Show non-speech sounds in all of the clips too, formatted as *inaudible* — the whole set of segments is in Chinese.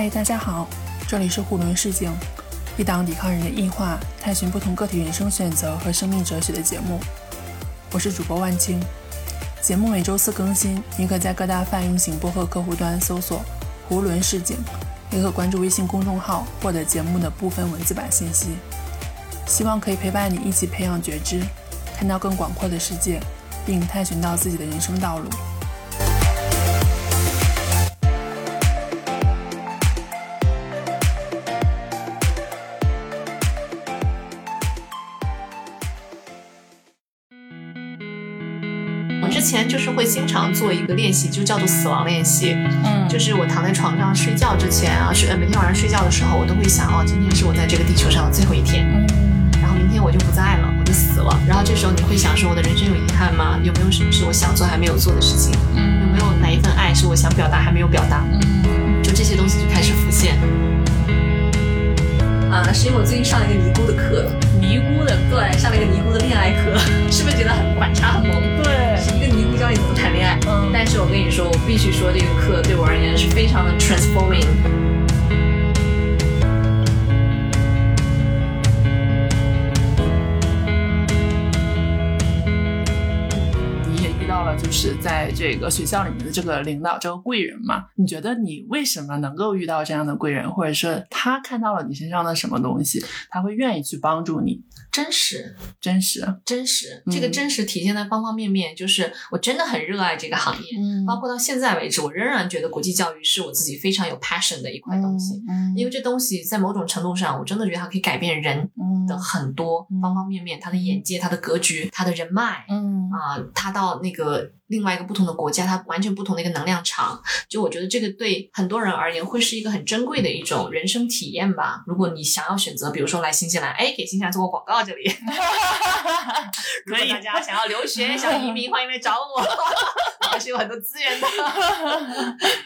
嗨，大家好，这里是囫囵视境，一档抵抗人的异化、探寻不同个体人生选择和生命哲学的节目。我是主播万青，节目每周四更新，你可在各大泛用型播客客户端搜索“胡伦市井”，也可关注微信公众号获得节目的部分文字版信息。希望可以陪伴你一起培养觉知，看到更广阔的世界，并探寻到自己的人生道路。经常做一个练习，就叫做死亡练习。嗯就是我躺在床上睡觉之前啊，睡呃每天晚上睡觉的时候，我都会想哦，今天是我在这个地球上的最后一天，嗯然后明天我就不在了，我就死了。然后这时候你会想说，我的人生有遗憾吗？有没有什么是我想做还没有做的事情？有没有哪一份爱是我想表达还没有表达？嗯就这些东西就开始浮现。啊，是因为我最近上了一个尼姑的课，尼姑的对，上了一个尼姑的恋爱课，*laughs* 是不是觉得很反差很萌？对，是一个尼姑教你怎么谈恋爱。嗯但是我跟你说，我必须说这个课对我而言是非常的 transforming。就是在这个学校里面的这个领导，这个贵人嘛？你觉得你为什么能够遇到这样的贵人，或者说他看到了你身上的什么东西，他会愿意去帮助你？真实，真实，真实，嗯这个真实体现在方方面面。就是我真的很热爱这个行业，嗯包括到现在为止，我仍然觉得国际教育是我自己非常有 passion 的一块东西。嗯，因为这东西在某种程度上，我真的觉得它可以改变人嗯的很多嗯方方面面，他的眼界、他的格局、他的人脉，嗯啊、他到那个另外一个不同的国家，它完全不同的一个能量场。就我觉得这个对很多人而言，会是一个很珍贵的一种人生体验吧。如果你想要选择，比如说来新西兰，哎，给新西兰做个广告，这里。*laughs* 如果大家想要留学、想移民，*laughs* 欢迎来找我，*laughs* 我还是有很多资源的。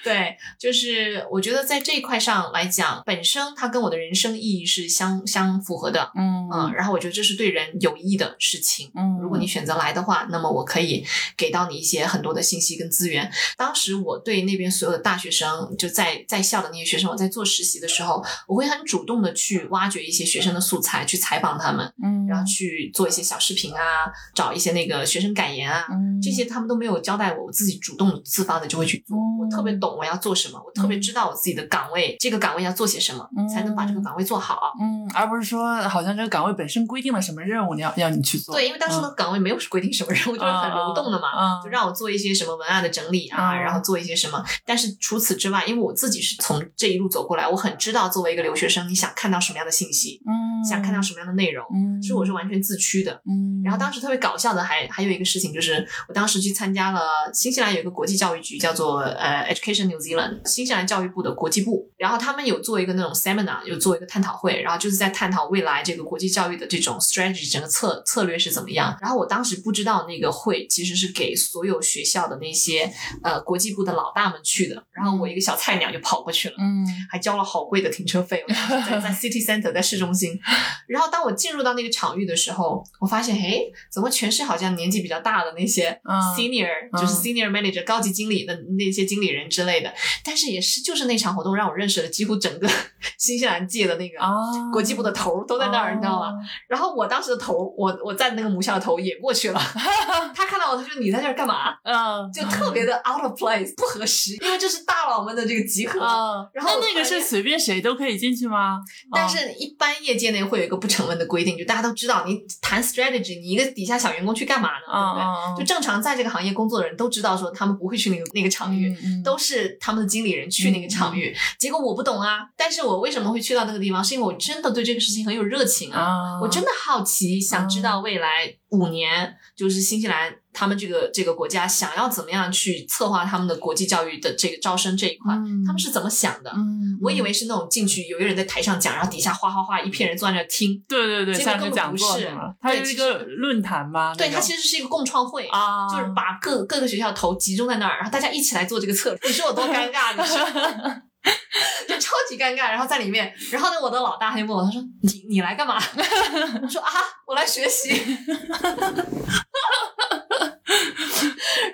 对，就是我觉得在这一块上来讲，本身它跟我的人生意义是相相符合的。嗯嗯，然后我觉得这是对人有益的事情。嗯，如果你选择来的话，那么我可以给到你一些很多的信息跟资源。当时我对那边所有的大学生，就在在校的那些学生，我在做实习的时候，我会很主动的去挖掘一些学生的素材，去采访他们，嗯，然后去做一些小视频啊，找一些那个学生感言啊，嗯这些他们都没有交代我，我自己主动自发的就会去做。嗯我特别懂我要做什么，我特别知道我自己的岗位，这个岗位要做些什么，嗯才能把这个岗位做好。嗯，而不是说好像这个岗位本身规定了什么任务，你要要你去做。对，因为当时的岗位没有规定什么任务，就是很流动的嘛，嗯 *laughs* 就让我做一些什么文案的整理啊，嗯然后做一些什么。但是除此之外，因为我自己是从这一路走过来，我很知道作为一个留学生，你想看到什么样的信息，嗯，想看到什么样的内容，嗯，所以我是完全自驱的。嗯，然后当时特别搞笑的还还有一个事情，就是我当时去参加了新西兰有一个国际教育局，叫做呃 Education New Zealand，新西兰教育部的国际部，然后他们有做一个那种 seminar，有做一个探讨会，然后就是在探讨未来这个国际教育的这种 strategy 整个策策略是怎么样。然后我当时不知道那个会其实是给所有学校的那些呃国际部的老大们去的，然后我一个小菜鸟就跑过去了。嗯还交了好贵的停车费，我当时在在 city center 在市中心。然后当我进入到那个场域的时候，我发现，嘿，怎么全是好像年纪比较大的那些嗯 senior，、嗯就是 senior manager 高级经理的那些经理人之类的。但是也是就是那场活动让我认识了几乎整个 *laughs* 新西兰界的那个啊，国际部的头儿都在那儿，你知道吗？哦？然后我当时的头儿，我我在那个母校的头也过去了，*laughs* 他看到我，他说你在这儿干嘛？嗯，就特别的 out of place，不合时，因为这是大佬们的这个集合。啊，然后那那个是随便谁都可以进去吗？但是，一般业界内会有一个不成文的规定，就大家都知道，你谈 strategy，你一个底下小员工去干嘛呢？对不对？啊，就正常在这个行业工作的人都知道，说他们不会去那个那个场域，嗯都是他们的经理人去那个场域。结果我不懂啊，但是我为什么会去到那个地方？是因为我真的对这个事情很有热情啊，啊，我真的好奇，想知道未来五年，就是新西兰他们这个这个国家想要怎么样去策划他们的国际教育的这个招生这一块，嗯他们是怎么想的？嗯，我以为是那种进去有一个人在台上讲，然后底下哗哗哗一片人坐在那儿听。对对对，结果像个讲根本不是？它是一个论坛吗？对，它其实是一个共创会。啊，就是把各各个学校的头集中在那儿，然后大家一起来做这个策略。你说我多尴尬？你说，*laughs* *laughs* 就超级尴尬。然后在里面，然后呢，我的老大他就问我，他说：“你你来干嘛？” *laughs* 我说：“啊，我来学习。*laughs* ”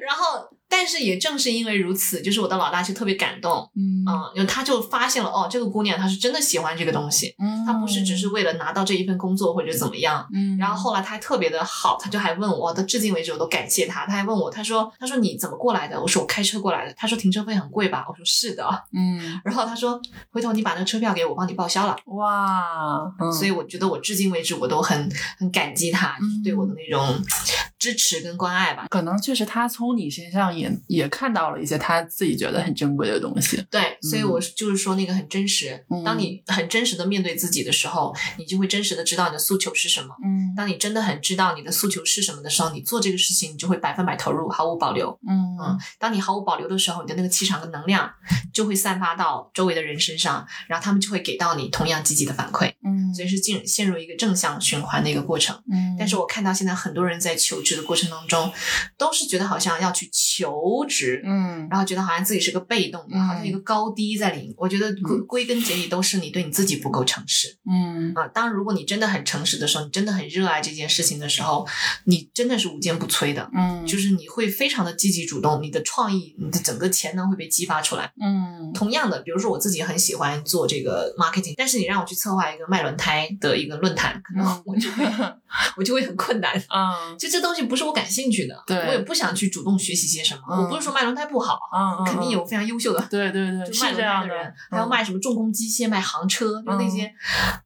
然后，但是是也正是因为如此，就是我的老大就特别感动，嗯嗯，因为他就发现了哦，这个姑娘她是真的喜欢这个东西，嗯，她不是只是为了拿到这一份工作或者怎么样。嗯，然后后来他还特别的好，他就还问我，到至今为止我都感谢他。他还问我，他说：“他说你怎么过来的？”我说：“我开车过来的。”他说：“停车费很贵吧？”我说：“是的。嗯”然后他说：“回头你把那个车票给我，我帮你报销了。哇，嗯所以我觉得我至今为止我都很很感激他，就是对我的那种支持跟关爱吧。可能确实他从你身上也也看到了一些他自己觉得很珍贵的东西。对，所以我就是说那个很真实。嗯当你很真实的面对自己的时候，你就会真实的知道你的诉求是什么。嗯当你真的很知道你的诉求是什么的时候，你做这个事情，你就会百分百投入，毫无保留。嗯嗯，当你毫无保留的时候，你的那个气场跟能量就会散发到周围的人身上，然后他们就会给到你同样积极的反馈，嗯，所以是进陷入一个正向循环的一个过程。嗯，但是我看到现在很多人在求职的过程当中，都是觉得好像要去求职，嗯然后觉得好像自己是个被动的，嗯好像一个高低在里面。我觉得归归根结底都是你对你自己不够诚实嗯啊。当然，如果你真的很诚实的时候，你真的很热爱这件事情的时候，你真的是无坚不摧的。嗯，就是你会非常的积极主动，你的创意、你的整个潜能会被激发出来。嗯同样的，比如说我自己很喜欢做这个 marketing，但是你让我去策划一个卖轮胎的一个论坛，可能我就会、*laughs* 我就会很困难。*laughs* 嗯就这东西不是我感兴趣的，对我也不想去主动学习些什么。嗯我不是说卖轮胎不好，嗯，肯定有非常优秀的。对对对，就卖轮胎是这样的人，还有嗯卖什么重工机械、卖航车，就那些、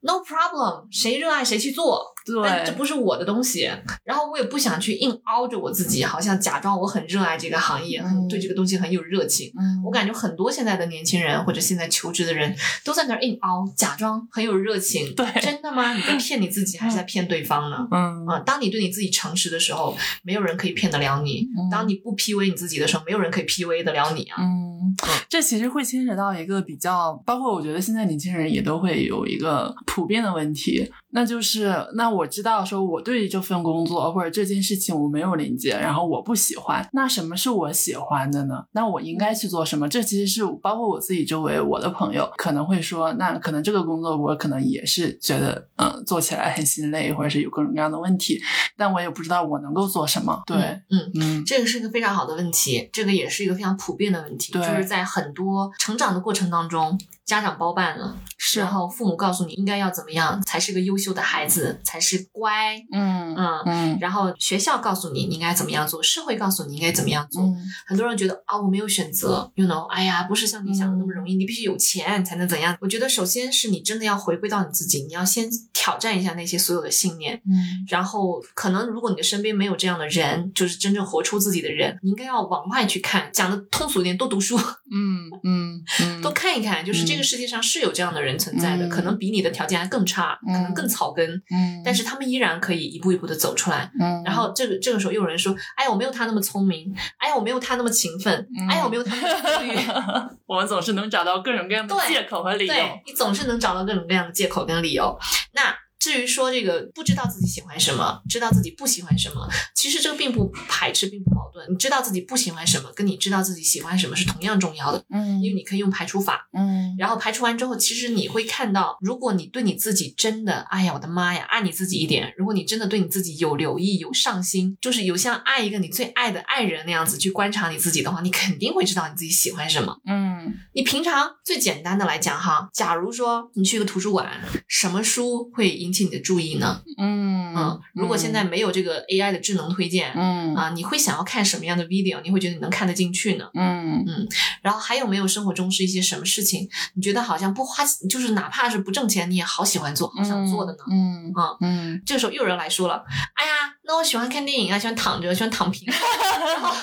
no problem，谁热爱谁去做。但这，不是我的东西，然后我也不想去硬凹着我自己，好像假装我很热爱这个行业，嗯对这个东西很有热情。嗯我感觉很多现在的年轻人或者现在求职的人都在那儿硬凹，假装很有热情。对真的吗？你在骗你自己，还是在骗对方呢？嗯啊、当你对你自己诚实的时候，没有人可以骗得了你；嗯当你不 PUA 你自己的时候，没有人可以 PUA 得了你啊。嗯，这其实会牵扯到一个比较，包括我觉得现在年轻人也都会有一个普遍的问题，那就是那我知道说我对于这份工作或者这件事情我没有连接，然后我不喜欢，那什么是我喜欢的呢？那我应该去做什么？这其实是包括我自己周围我的朋友可能会说，那可能这个工作我可能也是觉得嗯做起来很心累，或者是有各种各样的问题，但我也不知道我能够做什么。对，嗯。嗯这个是一个非常好的问题，这个也是一个非常普遍的问题，就是在很多成长的过程当中，家长包办了，是然后父母告诉你应该要怎么样才是个优秀的孩子，才是乖，嗯嗯，嗯然后学校告诉你你应该怎么样做，社会告诉你应该怎么样做。嗯很多人觉得啊，我没有选择，you know，哎呀，不是像你想的那么容易，你必须有钱才能怎样。我觉得首先是你真的要回归到你自己，你要先挑战一下那些所有的信念，嗯然后可能如果你的身边没有这样的人，就是真正活出自己的人，你应该要往外去看。讲的通俗一点，多读书，嗯嗯嗯，*laughs* 多看一看，就是这个世界上是有这样的人存在的，嗯可能比你的条件还更差，可能更草根，嗯，但是他们依然可以一步一步的走出来。嗯，然后这个这个时候又有人说，哎呀，我没有他那么聪明，哎呀，我没有他那么勤奋，嗯哎呀，我没有他那么自律。*laughs* 我们总是能找到各种各样的借口和理由。对你总是能找到各种各样的借口跟理由。那至于说这个不知道自己喜欢什么，知道自己不喜欢什么，其实这个并不排斥，并不矛盾。你知道自己不喜欢什么，跟你知道自己喜欢什么是同样重要的，嗯因为你可以用排除法。嗯然后排除完之后，其实你会看到，如果你对你自己真的，哎呀，我的妈呀，爱你自己一点。如果你真的对你自己有留意、有上心，就是有像爱一个你最爱的爱人那样子去观察你自己的话，你肯定会知道你自己喜欢什么。嗯你平常最简单的来讲哈，假如说你去一个图书馆，什么书会引起你的注意呢？嗯嗯，如果现在没有这个 AI 的智能推荐。嗯啊，你会想要看什么样的 video？你会觉得你能看得进去呢？嗯嗯然后还有没有生活中是一些什么事情，你觉得好像不花，就是哪怕是不挣钱，你也好喜欢做，好想做的呢？嗯啊嗯这个时候又有人来说了，哎呀，那我喜欢看电影啊，喜欢躺着，喜欢躺平。*laughs* 然后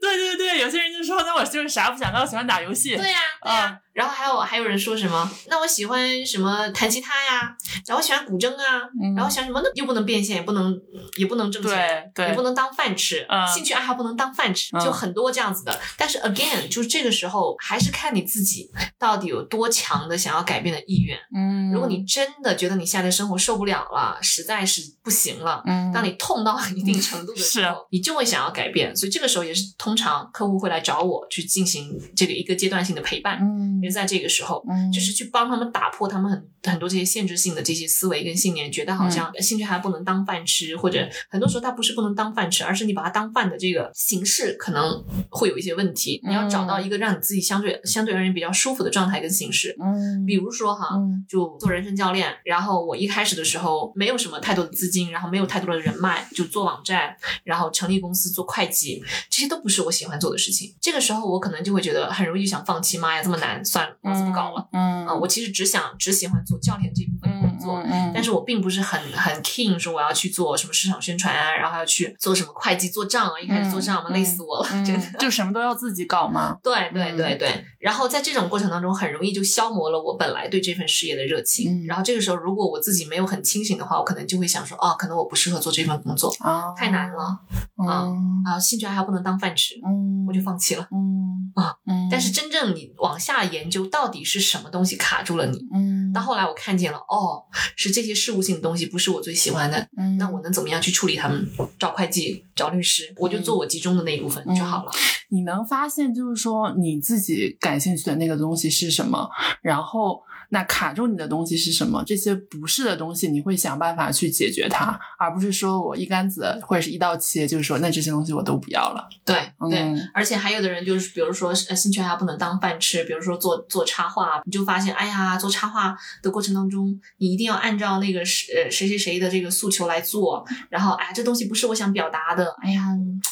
对对对，有些人就说，那我就是啥不想干，我喜欢打游戏。对呀、对呀、啊然后还有还有人说什么？那我喜欢什么弹吉他呀，然后我喜欢古筝啊，嗯然后喜欢什么？那又不能变现，也不能也不能挣钱，对对也不能当饭吃，嗯兴趣爱好不能当饭吃，嗯就很多这样子的。但是 again，就是这个时候还是看你自己到底有多强的想要改变的意愿。嗯，如果你真的觉得你现在的生活受不了了，实在是不行了。嗯当你痛到一定程度的时候，你就会想要改变，所以这个时候也是通常客户会来找我去进行这个一个阶段性的陪伴。嗯也是在这个时候，嗯，就是去帮他们打破他们很很多这些限制性的这些思维跟信念，觉得好像兴趣还不能当饭吃，或者很多时候它不是不能当饭吃，而是你把它当饭的这个形式可能会有一些问题。你要找到一个让你自己相对相对而言比较舒服的状态跟形式。嗯，比如说哈，嗯就做人生教练，然后我一开始的时候没有什么太多的资金，然后没有太多的人脉，就做网站，然后成立公司做会计，这些都不是我喜欢做的事情。这个时候我可能就会觉得很容易就想放弃，妈呀，这么难，算了，老子不搞了。嗯啊、我其实只想只喜欢做教练这一部分工作。嗯但是我并不是很很 keen 说我要去做什么市场宣传啊，然后要去做什么会计做账啊，一开始做账嘛，嗯累死我了，嗯真的。就什么都要自己搞嘛。对对嗯对对，然后在这种过程当中，很容易就消磨了我本来对这份事业的热情。嗯然后这个时候，如果我自己没有很清醒的话，我可能就会想说，哦，可能我不适合做这份工作，啊，太难了。嗯。啊，兴趣爱好不能当饭吃，嗯，我就放弃了。嗯。啊嗯，但是真正你往下研究，到底是什么东西卡住了你？嗯，到后来我看见了，哦，是这些事务性的东西不是我最喜欢的，嗯，那我能怎么样去处理他们？找会计，找律师，我就做我集中的那一部分就好了。你能发现，就是说你自己感兴趣的那个东西是什么，然后那卡住你的东西是什么，这些不是的东西，你会想办法去解决它，而不是说我一竿子或者是一刀切，就是说那这些东西我都不要了。对对，嗯。而且还有的人就是，比如说呃兴趣爱好不能当饭吃，比如说做做插画，你就发现，哎呀，做插画的过程当中，你一定要按照那个谁呃谁谁谁的这个诉求来做，然后哎呀，这东西不是我想表达的，哎呀，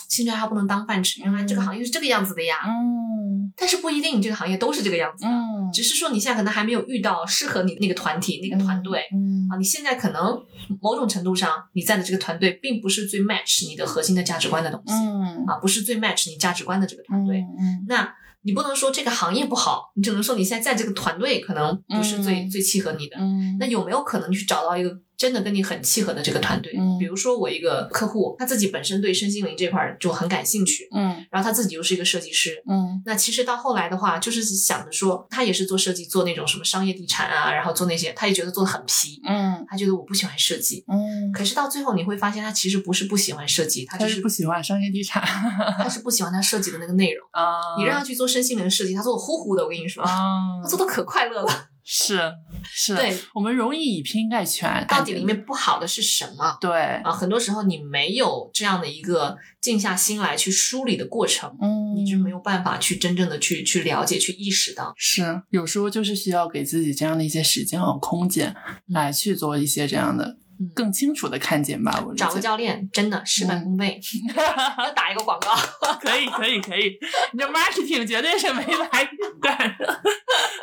兴趣爱好不能当饭吃，原来这个行业是这个样子的呀，嗯。但是不一定你这个行业都是这个样子的，嗯，只是说你现在可能还没有遇到适合你那个团体那个团队。嗯啊，你现在可能某种程度上，你在的这个团队并不是最 match 你的核心的价值观的东西、嗯啊，不是最 match 你价值观的这个团队。嗯那你不能说这个行业不好，你只能说你现在在这个团队可能不是最、嗯最契合你的。嗯，那有没有可能去找到一个真的跟你很契合的这个团队？嗯比如说我一个客户，他自己本身对身心灵这块儿就很感兴趣，嗯然后他自己又是一个设计师。嗯那其实到后来的话，就是想着说，他也是做设计，做那种什么商业地产啊，然后做那些，他也觉得做的很皮，嗯他觉得我不喜欢设计。嗯，可是到最后你会发现，他其实不是不喜欢设计，他他就是是不喜欢商业地产他是不喜欢他设计的那个内容。*laughs* 啊，你让他去做身心灵的设计，他做的呼呼的，我跟你说，啊他做的可快乐了。是是，对，我们容易以偏概全，到底里面不好的是什么？对，啊，很多时候你没有这样的一个静下心来去梳理的过程，嗯，你就没有办法去真正的去去了解、去意识到。是有时候就是需要给自己这样的一些时间和空间，来去做一些这样的嗯更清楚的看见吧。我理找个教练，真的事半功倍。*laughs* 要打一个广告，可以可以可以，你这 marketing 绝对是没白干的。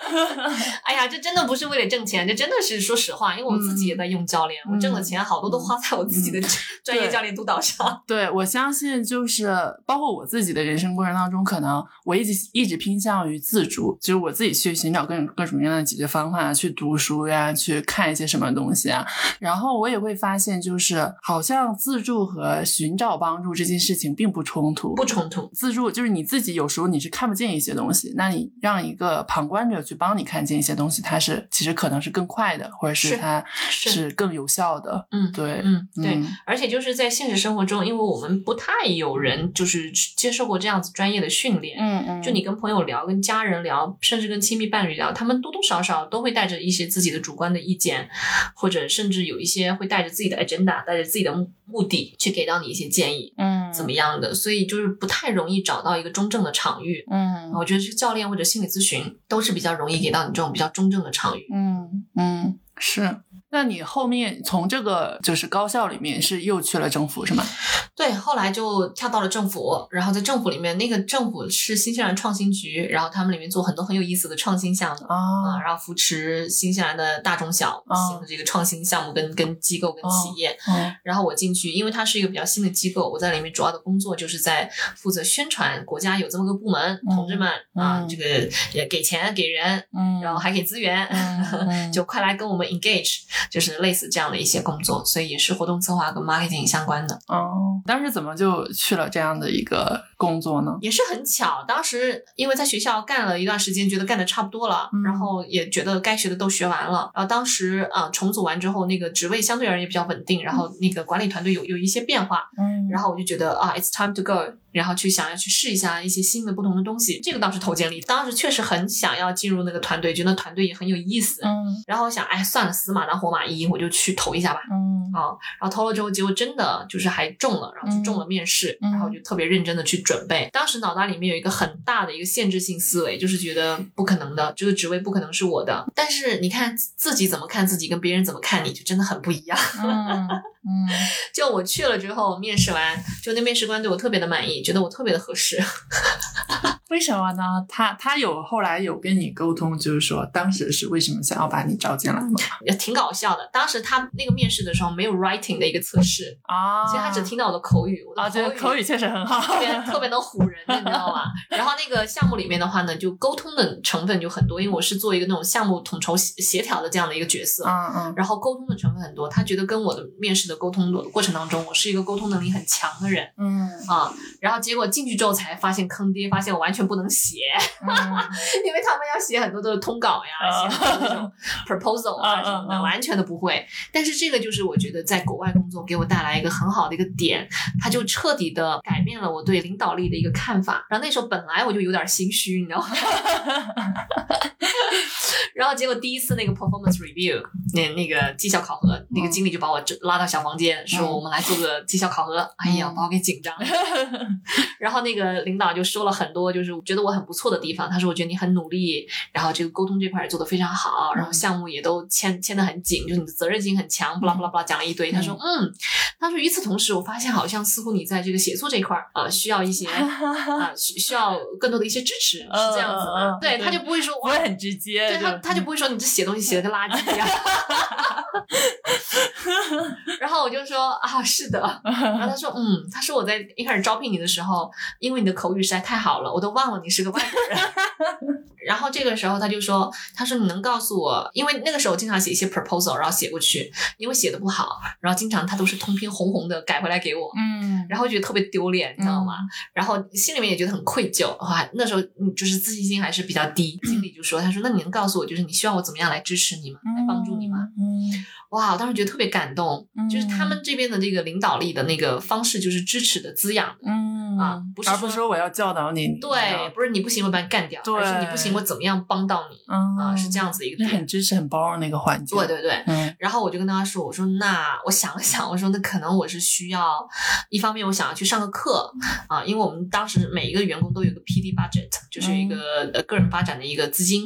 *laughs* 哎呀，这真的不是为了挣钱，这真的是说实话，因为我自己也在用教练，嗯我挣的钱好多都花在我自己的 *laughs* 专业教练督导上。对，我相信就是包括我自己的人生过程当中，可能我一直一直偏向于自主，就是我自己去寻找各种各种各样的解决方法，去读书呀，去看一些什么东西啊。然后我也会发现，就是好像自助和寻找帮助这件事情并不冲突，不冲突。自助就是你自己有时候你是看不见一些东西，那你让一个旁观者去帮你看见一些东西，它是其实可能是更快的，或者是是它是是更有效的。嗯对，嗯，对，嗯而且就是在现实生活中，因为我们不太有人就是接受过这样子专业的训练。嗯嗯，就你跟朋友聊、跟家人聊，甚至跟亲密伴侣聊，他们多多少少都会带着一些自己的主观的意见，或者甚至有一些会带着自己的 agenda，带着自己的目目的去给到你一些建议，嗯怎么样的？所以就是不太容易找到一个中正的场域。嗯我觉得是教练或者心理咨询都是比较容易给到你这种比较中正的场域。嗯嗯是。那你后面从这个就是高校里面是又去了政府是吗？对，后来就跳到了政府，然后在政府里面，那个政府是新西兰创新局，然后他们里面做很多很有意思的创新项目啊、啊然后扶持新西兰的大中小型的这个创新项目跟跟机构跟企业。嗯然后我进去，因为它是一个比较新的机构，我在里面主要的工作就是在负责宣传国家有这么个部门，嗯同志们啊，嗯这个也给钱给人，嗯，然后还给资源，*laughs* 就快来跟我们 engage，就是类似这样的一些工作，所以也是活动策划跟 marketing 相关的。哦，当时怎么就去了这样的一个工作呢？也是很巧，当时因为在学校干了一段时间，觉得干的差不多了，嗯然后也觉得该学的都学完了。然后当时啊、重组完之后，那个职位相对而言比较稳定，然后那个管理团队有有一些变化，嗯然后我就觉得啊，it's time to go，然后去想要去试一下一些新的不同的东西。这个倒是投简历，当时确实很想要进入那个团队，觉得团队也很有意思。嗯然后我想，哎，算了，死马当活马医，我就去投一下吧。嗯啊，然后投了之后，结果真的就是还中了，然后就中了面试，嗯然后就特别认真的去准备。当时脑袋里面有一个很大的一个限制性思维，就是觉得不可能的，这个职位不可能是我的。但是你看自己怎么看自己，跟别人怎么看你，就真的很不一样。*laughs* 嗯嗯 *laughs* 就我去了之后，面试完，就那面试官对我特别的满意，觉得我特别的合适。*laughs* 为什么呢？他他有后来有跟你沟通，就是说当时是为什么想要把你招进来吗？也挺搞笑的。当时他那个面试的时候没有 writing 的一个测试，啊其实他只听到我的口语，我的啊，这个口语确实很好，特别特别能唬人，你知道吗？然后那个项目里面的话呢，就沟通的成分就很多，因为我是做一个那种项目统筹协协调的这样的一个角色。嗯嗯然后沟通的成分很多，他觉得跟我的面试的沟通的过程当中，我是一个沟通能力很强的人嗯啊。然后结果进去之后才发现坑爹，发现我完全不能写，嗯 *laughs* 因为他们要写很多的通稿呀，啊写很多那种 proposal 啊什么的，嗯完全的不会。但是这个就是我觉得在国外工作给我带来一个很好的一个点，它就彻底的改变了我对领导力的一个看法。然后那时候本来我就有点心虚，你知道吗？*laughs* 然后结果第一次那个 performance review，那那个绩效考核，那个经理就把我拉到小房间，说嗯我们来做个绩效考核。哎呀，嗯把我给紧张了。*laughs* 然后那个领导就说了很多，就是觉得我很不错的地方。他说我觉得你很努力，然后这个沟通这块也做得非常好，然后项目也都签签得很紧，就是你的责任心很强，巴拉巴拉巴拉讲了一堆。他说嗯，他说与此同时，我发现好像似乎你在这个写作这块儿啊、呃需要一些 *laughs* 啊、需需要更多的一些支持，是这样子对，他就不会说哇不会很直接，对他，他就不会说你这写东西写的跟垃圾一样。*laughs* 然后我就说啊，是的。然后他说，嗯，他说我在一开始招聘你的时候，因为你的口语实在太好了，我都忘了你是个外国人。*laughs* 然后这个时候他就说，他说你能告诉我，因为那个时候我经常写一些 proposal，然后写过去，因为写的不好，然后经常他都是通篇红红的改回来给我。嗯然后觉得特别丢脸，你知道吗？然后心里面也觉得很愧疚，哇，那时候嗯就是自信心还是比较低。*clears throat* 经理就说，他说那你能告诉我，就是你需要我怎么样来支持你吗？来帮助你吗？？嗯哇，我当时觉得特别感动，嗯就是他们这边的这个领导力的那个方式，就是支持的、滋养的。嗯啊不是而不是说说我要教导你，对，不是你不行，我把你干掉，对而是你不行，我怎么样帮到你嗯啊？是这样子一个就点。很支持、很包容的一个环境。对对对，嗯然后我就跟他说：“我说那我想了想，我说那可能我是需要，一方面我想要去上个课啊，因为我们当时每一个员工都有个 PD budget，就是一个呃个人发展的一个资金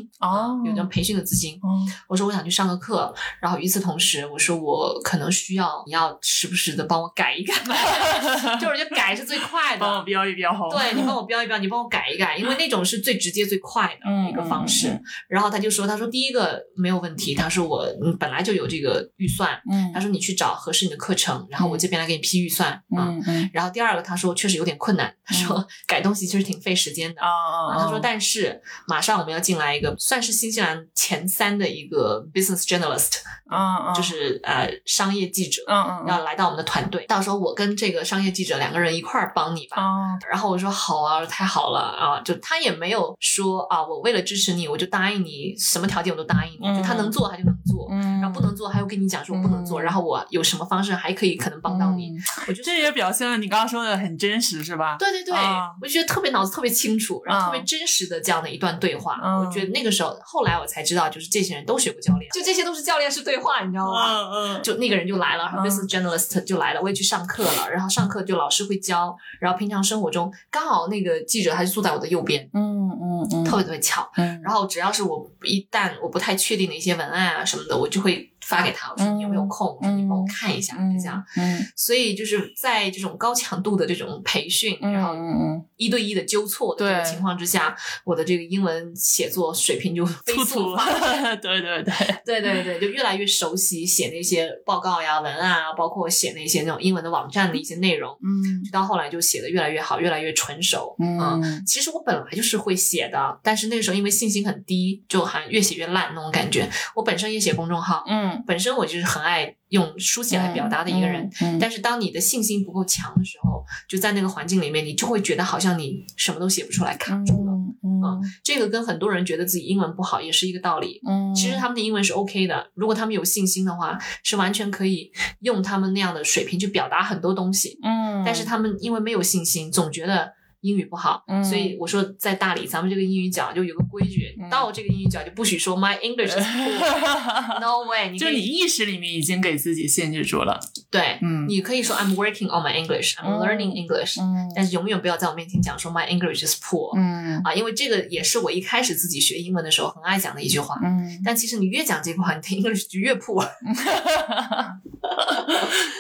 有这种培训的资金。嗯我说我想去上个课，然后与此同时，我说我可能需要你要时不时的帮我改一改，*laughs* 就是就改是最快的帮我。标一标红。对你帮我标一标，你帮我改一改，因为那种是最直接最快的嗯一个方式。嗯然后他就说：“他说第一个没有问题，他说我嗯本来就有这个预算，嗯他说你去找合适你的课程，然后我这边来给你批预算啊。嗯嗯然后第二个他说确实有点困难，他说改东西其实挺费时间的。啊他说，但是马上我们要进来一个算是新西兰前三的一个 business journalist，啊啊，就是呃商业记者，嗯嗯要来到我们的团队。到时候我跟这个商业记者两个人一块儿帮你吧。啊然后我说好啊，太好了啊！就他也没有说啊，我为了支持你，我就答应你什么条件我都答应你，就他能做他就能做，嗯，然后不能做，他又跟你讲说我不能做，嗯然后我有什么方式还可以可能帮到你。我觉得这也表现了你刚刚说的很真实，是吧？对对对，啊我就觉得特别脑子特别清楚，然后特别啊真实的这样的一段对话。嗯我觉得那个时候，后来我才知道，就是这些人都学过教练，就这些都是教练式对话，你知道吗？嗯嗯就那个人就来了、嗯 b u s i n e s journalist 就来了，我也去上课了，然后上课就老师会教，然后平常生活中刚好那个记者他就坐在我的右边，嗯嗯嗯，特别特别巧。嗯，然后只要是我一旦我不太确定的一些文案啊什么的，我就会发给他，我说你有没有空？我说你帮我看一下，嗯就这样。嗯所以就是在这种高强度的这种培训，嗯然后嗯一对一的纠错的这个情况之下，我的这个英文写作水平就飞速发展。，对 *laughs* 对对，对对对，就越来越熟悉写那些报告呀、文案啊，包括写那些那种英文的网站的一些内容，嗯就到后来就写的越来越好，越来越纯熟。嗯其实我本来就是会写的，但是那个时候因为信心很低，就好像越写越烂那种感觉。我本身也写公众号，嗯，本身我就是很爱用书写来表达的一个人。嗯，但是当你的信心不够强的时候，就在那个环境里面，你就会觉得好像你什么都写不出来，卡住了。嗯嗯这个跟很多人觉得自己英文不好也是一个道理。嗯，其实他们的英文是 OK 的，如果他们有信心的话，是完全可以用他们那样的水平去表达很多东西。嗯，但是他们因为没有信心，总觉得英语不好，嗯所以我说在大理，咱们这个英语角就有个规矩，嗯到这个英语角就不许说 My English is poor。*laughs* No way！你就你意识里面已经给自己限制住了，对，嗯你可以说 I'm working on my English，I'm 嗯 learning English，、嗯但是永远不要在我面前讲说 My English is poor、嗯啊，因为这个也是我一开始自己学英文的时候很爱讲的一句话。嗯，但其实你越讲这句话，你的 English 就越破。*laughs*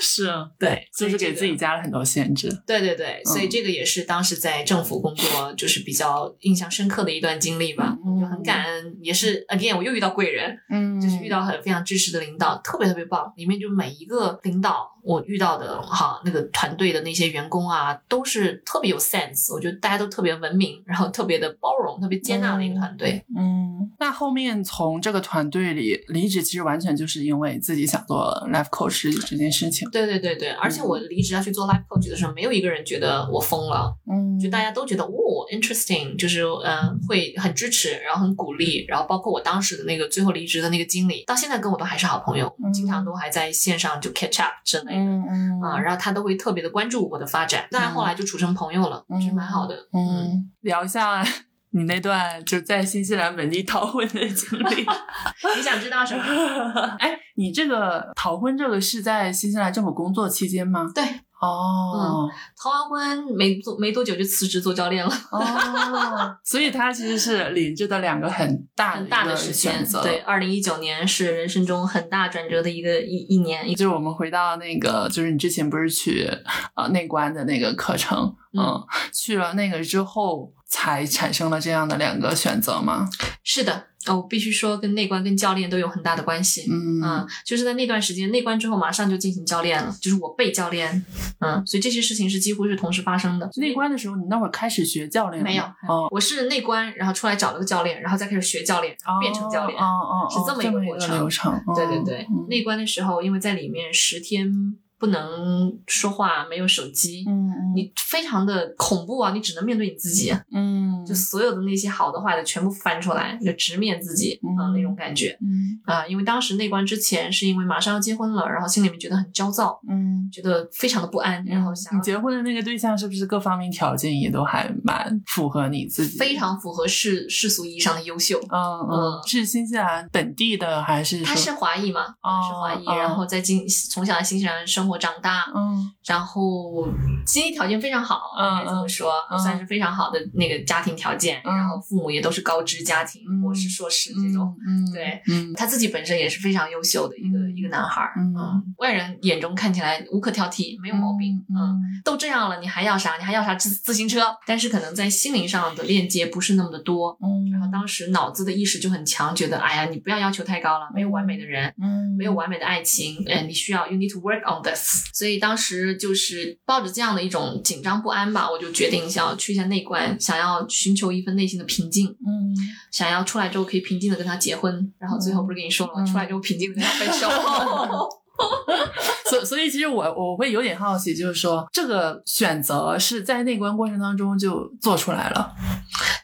是，对，就是给自己加了很多限制，对对对，所以嗯这个也是当时在政府工作就是比较印象深刻的一段经历吧，嗯就很感恩，也是 again 我又遇到贵人，嗯就是遇到很非常支持的领导，特别特别棒。里面就每一个领导我遇到的哈那个团队的那些员工啊，都是特别有 sense，我觉得大家都特别文明，然后特别的包容，特别接纳的一个团队。嗯，那后面从这个团队里离职，其实完全就是因为自己想做 life coach 这件事情。对对对对，而且我离职要去做 life coach 的时候，没有一个人觉得我疯了，嗯就大家都觉得哦，interesting，就是嗯、呃会很支持，然后很鼓励，然后包括我当时的那个最后离职的那个经理，到现在跟我都还是好朋友，嗯经常都还在线上就 catch up 之类的。嗯嗯啊，然后他都会特别的关注我的发展，当然后来就处成朋友了，嗯是蛮好的。嗯，聊一下你那段就在新西兰本地逃婚的经历。*laughs* 你想知道什么？*laughs* 哎，你这个逃婚这个是在新西兰政府工作期间吗？对，哦、逃完婚没做没多久就辞职做教练了，哦，*laughs* 所以他其实是领着的两个很大很大的时间。选择。对，，二零一九年是人生中很大转折的一个一一年。就是我们回到那个，就是你之前不是去呃内观的那个课程，嗯，嗯去了那个之后才产生了这样的两个选择吗？是的，哦，我必须说跟内观跟教练都有很大的关系。嗯嗯，就是在那段时间内观之后，马上就进行教练了，就是我被教练，嗯，所以这些事情是几乎是同时发生的。内观的时候，你那会儿开始学教练没有哦，我是内观，然后出来找了个教练，然后再开始学教练，然后变成教练。哦哦，哦是这么一这么一个个过程流程。对对对，嗯内观的时候，因为在里面十天不能说话，没有手机，你非常的恐怖啊！你只能面对你自己，嗯就所有的那些好的坏的全部翻出来，就直面自己啊、嗯那种感觉嗯啊、因为当时内观之前是因为马上要结婚了，然后心里面觉得很焦躁，嗯。觉得非常的不安，然后想你结婚的那个对象是不是各方面条件也都还蛮符合你自己？非常符合世世俗意义上的优秀。嗯嗯，嗯是新西兰本地的还是？他是华裔嘛，哦是华裔，哦然后在新从小在新西兰生活长大，嗯然后经济条件非常好，嗯应该这么说，嗯算是非常好的那个家庭条件。嗯然后父母也都是高知家庭，嗯博士、硕士这种。嗯对嗯他自己本身也是非常优秀的一个、嗯一个男孩儿，嗯外人眼中看起来无可挑剔，没有毛病，嗯都这样了，你还要啥？你还要啥自自行车？但是可能在心灵上的链接不是那么的多。嗯，然后当时脑子的意识就很强，觉得哎呀，你不要要求太高了，没有完美的人，嗯没有完美的爱情，嗯，你需要 you need to work on this。所以当时就是抱着这样的一种紧张不安吧，我就决定想要去一下内观，想要寻求一份内心的平静，嗯想要出来之后可以平静的跟他结婚，然后最后不是跟你说了吗？嗯出来之后平静的跟他分手。所所以其实我我会有点好奇，就是说这个选择是在内观过程当中就做出来了。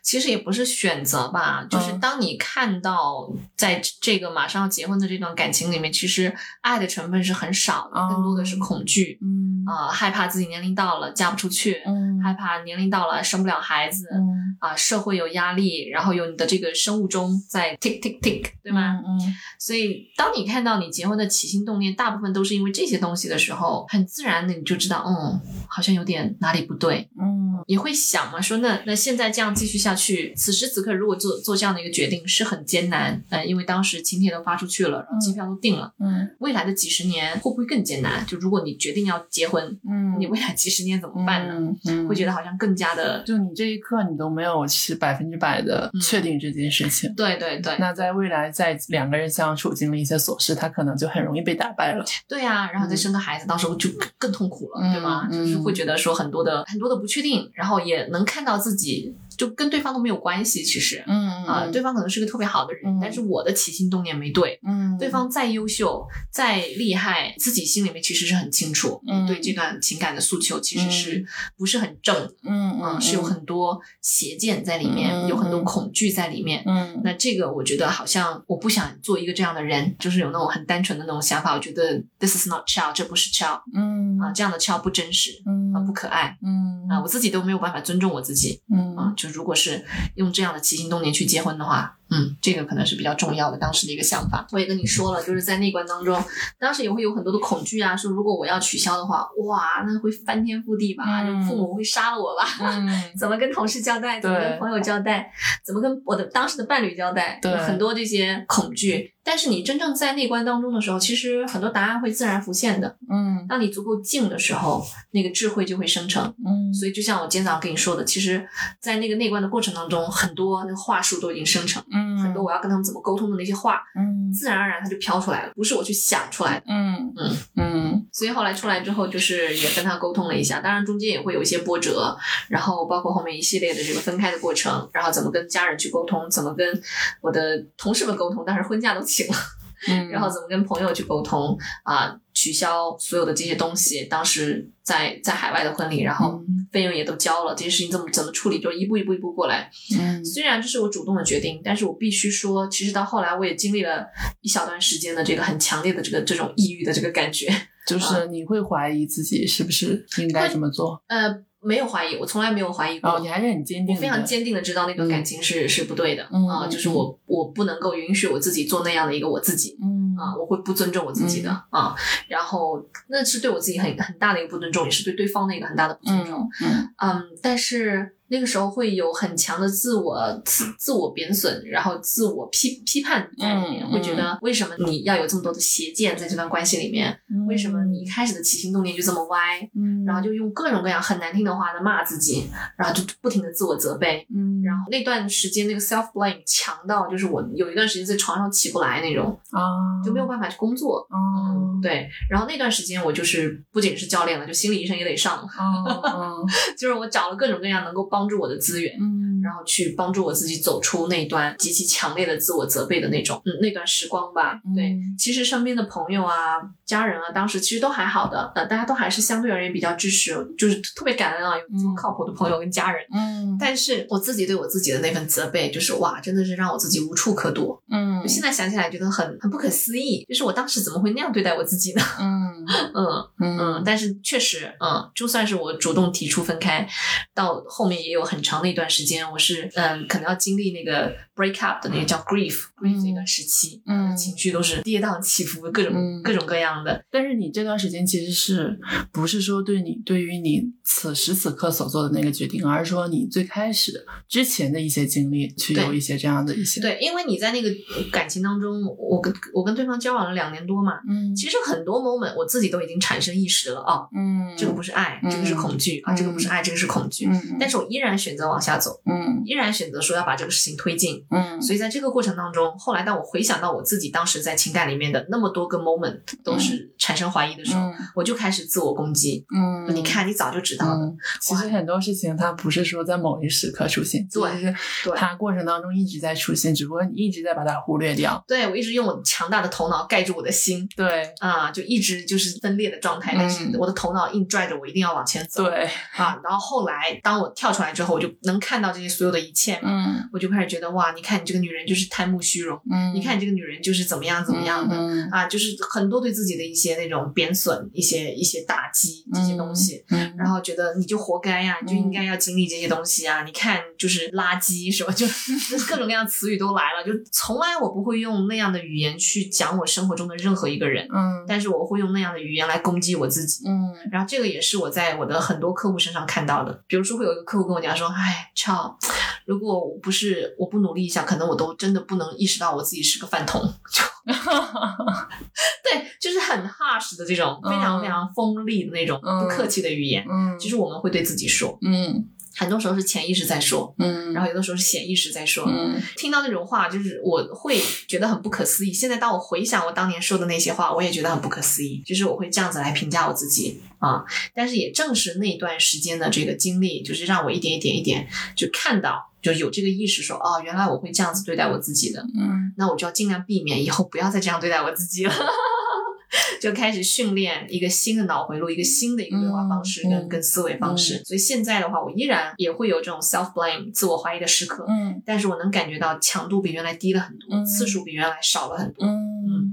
其实也不是选择吧，就是嗯当你看到在这个马上要结婚的这段感情里面，其实爱的成分是很少的，哦更多的是恐惧嗯啊、害怕自己年龄到了嫁不出去，嗯害怕年龄到了生不了孩子。嗯啊，社会有压力，然后有你的这个生物钟在 tick tick tick，对吗？嗯所以当你看到你结婚的起心动念，大部分都是因为这些东西的时候，很自然的你就知道，嗯，好像有点哪里不对，嗯也会想嘛，说那那现在这样继续下去，此时此刻如果做做这样的一个决定是很艰难，嗯，因为当时请帖都发出去了，然后机票都定了，嗯未来的几十年会不会更艰难？就如果你决定要结婚，嗯你未来几十年怎么办呢？嗯嗯会觉得好像更加的，就你这一刻你都没有是百分之百的嗯确定这件事情。对对对，那在未来，在两个人相处经历一些琐事，他可能就很容易被打败了。对啊，然后再生个孩子，到时候就更更痛苦了，嗯对吗？嗯就是会觉得说很多的很多的不确定，然后也能看到自己就跟对方都没有关系，其实。嗯啊、对方可能是个特别好的人，嗯但是我的起心动念没对。嗯对方再优秀、再厉害，自己心里面其实是很清楚，嗯对这段情感的诉求其实是不是很正，嗯嗯，是有很多邪见在里面，嗯有很多恐惧在里面。嗯那这个我觉得好像我不想做一个这样的人，就是有那种很单纯的那种想法。我觉得 this is not child，这不是 child 嗯啊，这样的 child 不真实嗯啊，不可爱嗯啊，我自己都没有办法尊重我自己嗯啊嗯。就如果是用这样的起心动念去结婚的话，嗯，这个可能是比较重要的当时的一个想法。我也跟你说了，就是在内观当中，当时也会有很多的恐惧啊，说如果我要取消的话，哇，那会翻天覆地吧，父母会杀了我吧。*laughs* 嗯怎么跟同事交代？怎么跟朋友交代？怎么跟我的当时的伴侣交代？对很多这些恐惧。但是你真正在内观当中的时候，其实很多答案会自然浮现的。嗯当你足够静的时候，那个智慧就会生成。嗯所以就像我今天早上跟你说的，其实，在那个内观的过程当中，很多那个话术都已经生成，嗯很多我要跟他们怎么沟通的那些话，嗯。自然而然它就飘出来了，不是我去想出来的。嗯。嗯嗯。所以后来出来之后，就是也跟他沟通了一下，当然中间也会有一些波折，然后包括后面一系列的这个分开的过程，然后怎么跟家人去沟通，怎么跟我的同事们沟通，当时婚假都请了，嗯，*laughs* 然后怎么跟朋友去沟通啊、取消所有的这些东西，当时在在海外的婚礼，然后费用也都交了，这些事情怎么怎么处理，就一步一步一步过来。嗯虽然这是我主动的决定，但是我必须说，其实到后来我也经历了一小段时间的这个很强烈的这个这种抑郁的这个感觉。*laughs* 就是你会怀疑自己是不是应该这么做，呃，没有怀疑，我从来没有怀疑过。哦你还是很坚定的，我非常坚定的知道那段感情是、是不对的嗯啊、就是我我不能够允许我自己做那样的一个我自己嗯啊、我会不尊重我自己的啊、然后那是对我自己很很大的一个不尊重，也是对对方的一个很大的不尊重。嗯嗯，但是那个时候会有很强的自我自自我贬损，然后自我批批判在里面，嗯会觉得为什么你要有这么多的邪见在这段关系里面？嗯为什么你一开始的起心动念就这么歪？嗯，然后就用各种各样很难听的话来骂自己，然后就不停的自我责备。嗯，然后那段时间那个 self blame 强到，就是我有一段时间在床上起不来那种，啊就没有办法去工作。对。然后那段时间我就是不仅是教练了，就心理医生也得上，啊 *laughs* 就是我找了各种各样能够帮助我的资源。嗯然后去帮助我自己走出那段极其强烈的自我责备的那种，嗯，那段时光吧。对，嗯其实身边的朋友啊、家人啊，当时其实都还好的，呃，大家都还是相对而言比较支持，就是特别感恩啊，有这么嗯。靠谱的朋友跟家人。嗯。但是我自己对我自己的那份责备，就是哇，真的是让我自己无处可躲。嗯。我现在想起来觉得很很不可思议，就是我当时怎么会那样对待我自己呢？嗯。*laughs* 嗯嗯。嗯，但是确实，嗯，就算是我主动提出分开，到后面也有很长的一段时间，我是嗯，可能要经历那个 break up 的那个叫 grief 一段时期，嗯。情绪都是跌宕起伏，各种、嗯。各种各样的。但是你这段时间其实是不是说对你对于你此时此刻所做的那个决定，而是说你最开始之前的一些经历去有一些这样的一些对，因为你在那个感情当中，我跟我跟对方交往了两年多嘛，嗯其实很多 moment 我自己都已经产生意识了，啊，嗯这个不是爱，这个是恐惧、啊，嗯这个不是爱，这个是恐惧。嗯但是我依然选择往下走，嗯依然选择说要把这个事情推进。嗯所以在这个过程当中，后来当我回想到我自己当时在情感里面的那么多个 moment 都是产生怀疑的时候，嗯。我就开始自我攻击。嗯。你看，你早就知道了。嗯，其实很多事情它不是说在某一时刻出现，对对。它过程当中一直在出现，只不过你一直在把它忽略掉。对我一直用我强大的头脑盖住我的心。对。啊，就一直就是分裂的状态，但是嗯。我的头脑硬拽着我一定要往前走。对，啊，然后后来当我跳出来之后，我就能看到这些所有的一切嘛，嗯。我就开始觉得哇，你看你这个女人就是贪慕虚荣，嗯，你看你这个女人就是怎么样怎么样的。嗯啊，就是很多对自己的一些那种贬损、一些一些打击这些东西，嗯，然后觉得你就活该呀、你就应该要经历这些东西啊！你看，就是垃圾是吧？就 *laughs* 各种各样的词语都来了，就从来我不会用那样的语言去讲我生活中的任何一个人，嗯但是我会用那样的语言来攻击我自己。嗯然后这个也是我在我的很多客户身上看到的，比如说会有一个客户跟我讲说：“哎，超，如果我不是我不努力一下，可能我都真的不能意识到我自己是个饭桶。” *laughs* 就 *laughs* 对，就是很 harsh 的这种非常非常锋利的那种嗯不客气的语言，嗯，其实我们会对自己说。嗯，很多时候是潜意识在说，嗯，然后有的时候是显意识在说。嗯听到那种话，就是我会觉得很不可思议。现在当我回想我当年说的那些话，我也觉得很不可思议。就是我会这样子来评价我自己啊，但是也正是那段时间的这个经历，就是让我一点一点一点就看到，就有这个意识说，哦，原来我会这样子对待我自己的。嗯那我就要尽量避免以后不要再这样对待我自己了。就开始训练一个新的脑回路，一个新的一个对话方式跟、嗯跟思维方式。所以现在的话，我依然也会有这种 self blame 自我怀疑的时刻，嗯但是我能感觉到强度比原来低了很多，嗯次数比原来少了很多。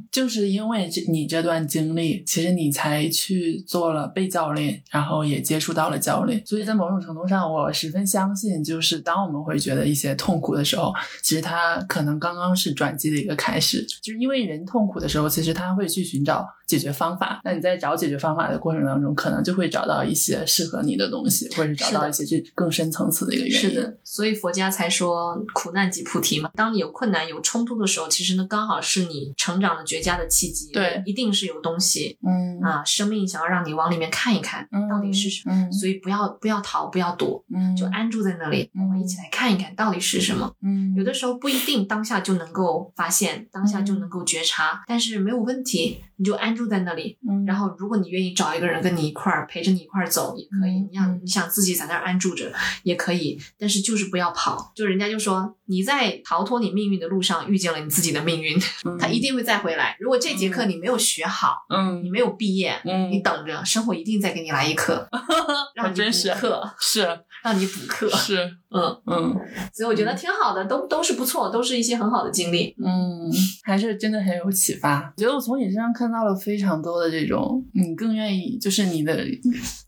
嗯，就是因为这你这段经历，其实你才去做了被教练，然后也接触到了教练。所以在某种程度上，我十分相信，就是当我们会觉得一些痛苦的时候，其实它可能刚刚是转机的一个开始。就是因为人痛苦的时候，其实他会去寻找解决方法。那你在找解决方法的过程当中，可能就会找到一些适合你的东西，或者是找到一些这更深层次的一个原因。是的，所以佛家才说苦难即菩提嘛。当你有困难、有冲突的时候，其实呢，刚好是你成长的绝佳的契机。对一定是有东西嗯啊，生命想要让你往里面看一看，嗯到底是什么。嗯所以不要不要逃，不要躲，嗯就安住在那里，我们一起来看一看到底是什么。嗯有的时候不一定当下就能够发现，当下就能够觉察，但是没有问题，你就安住在那里。嗯然后，如果你愿意找一个人跟你一块儿陪着你一块儿走，也可以。嗯你想嗯你想自己在那儿安住着也可以，但是就是不要跑。就人家就说你在逃脱你命运的路上遇见了你自己的命运，*laughs* 他一定会再回来。如果这节课你没有学好，嗯你没有毕业，嗯你等着，生活一定再给你来一课，*laughs* 让你补课，是让你补课。是嗯，嗯所以我觉得挺好的，都都是不错，都是一些很好的经历。嗯，还是真的很有启发。我觉得我从你身上看到了非常多的这种，你更愿意，就是你的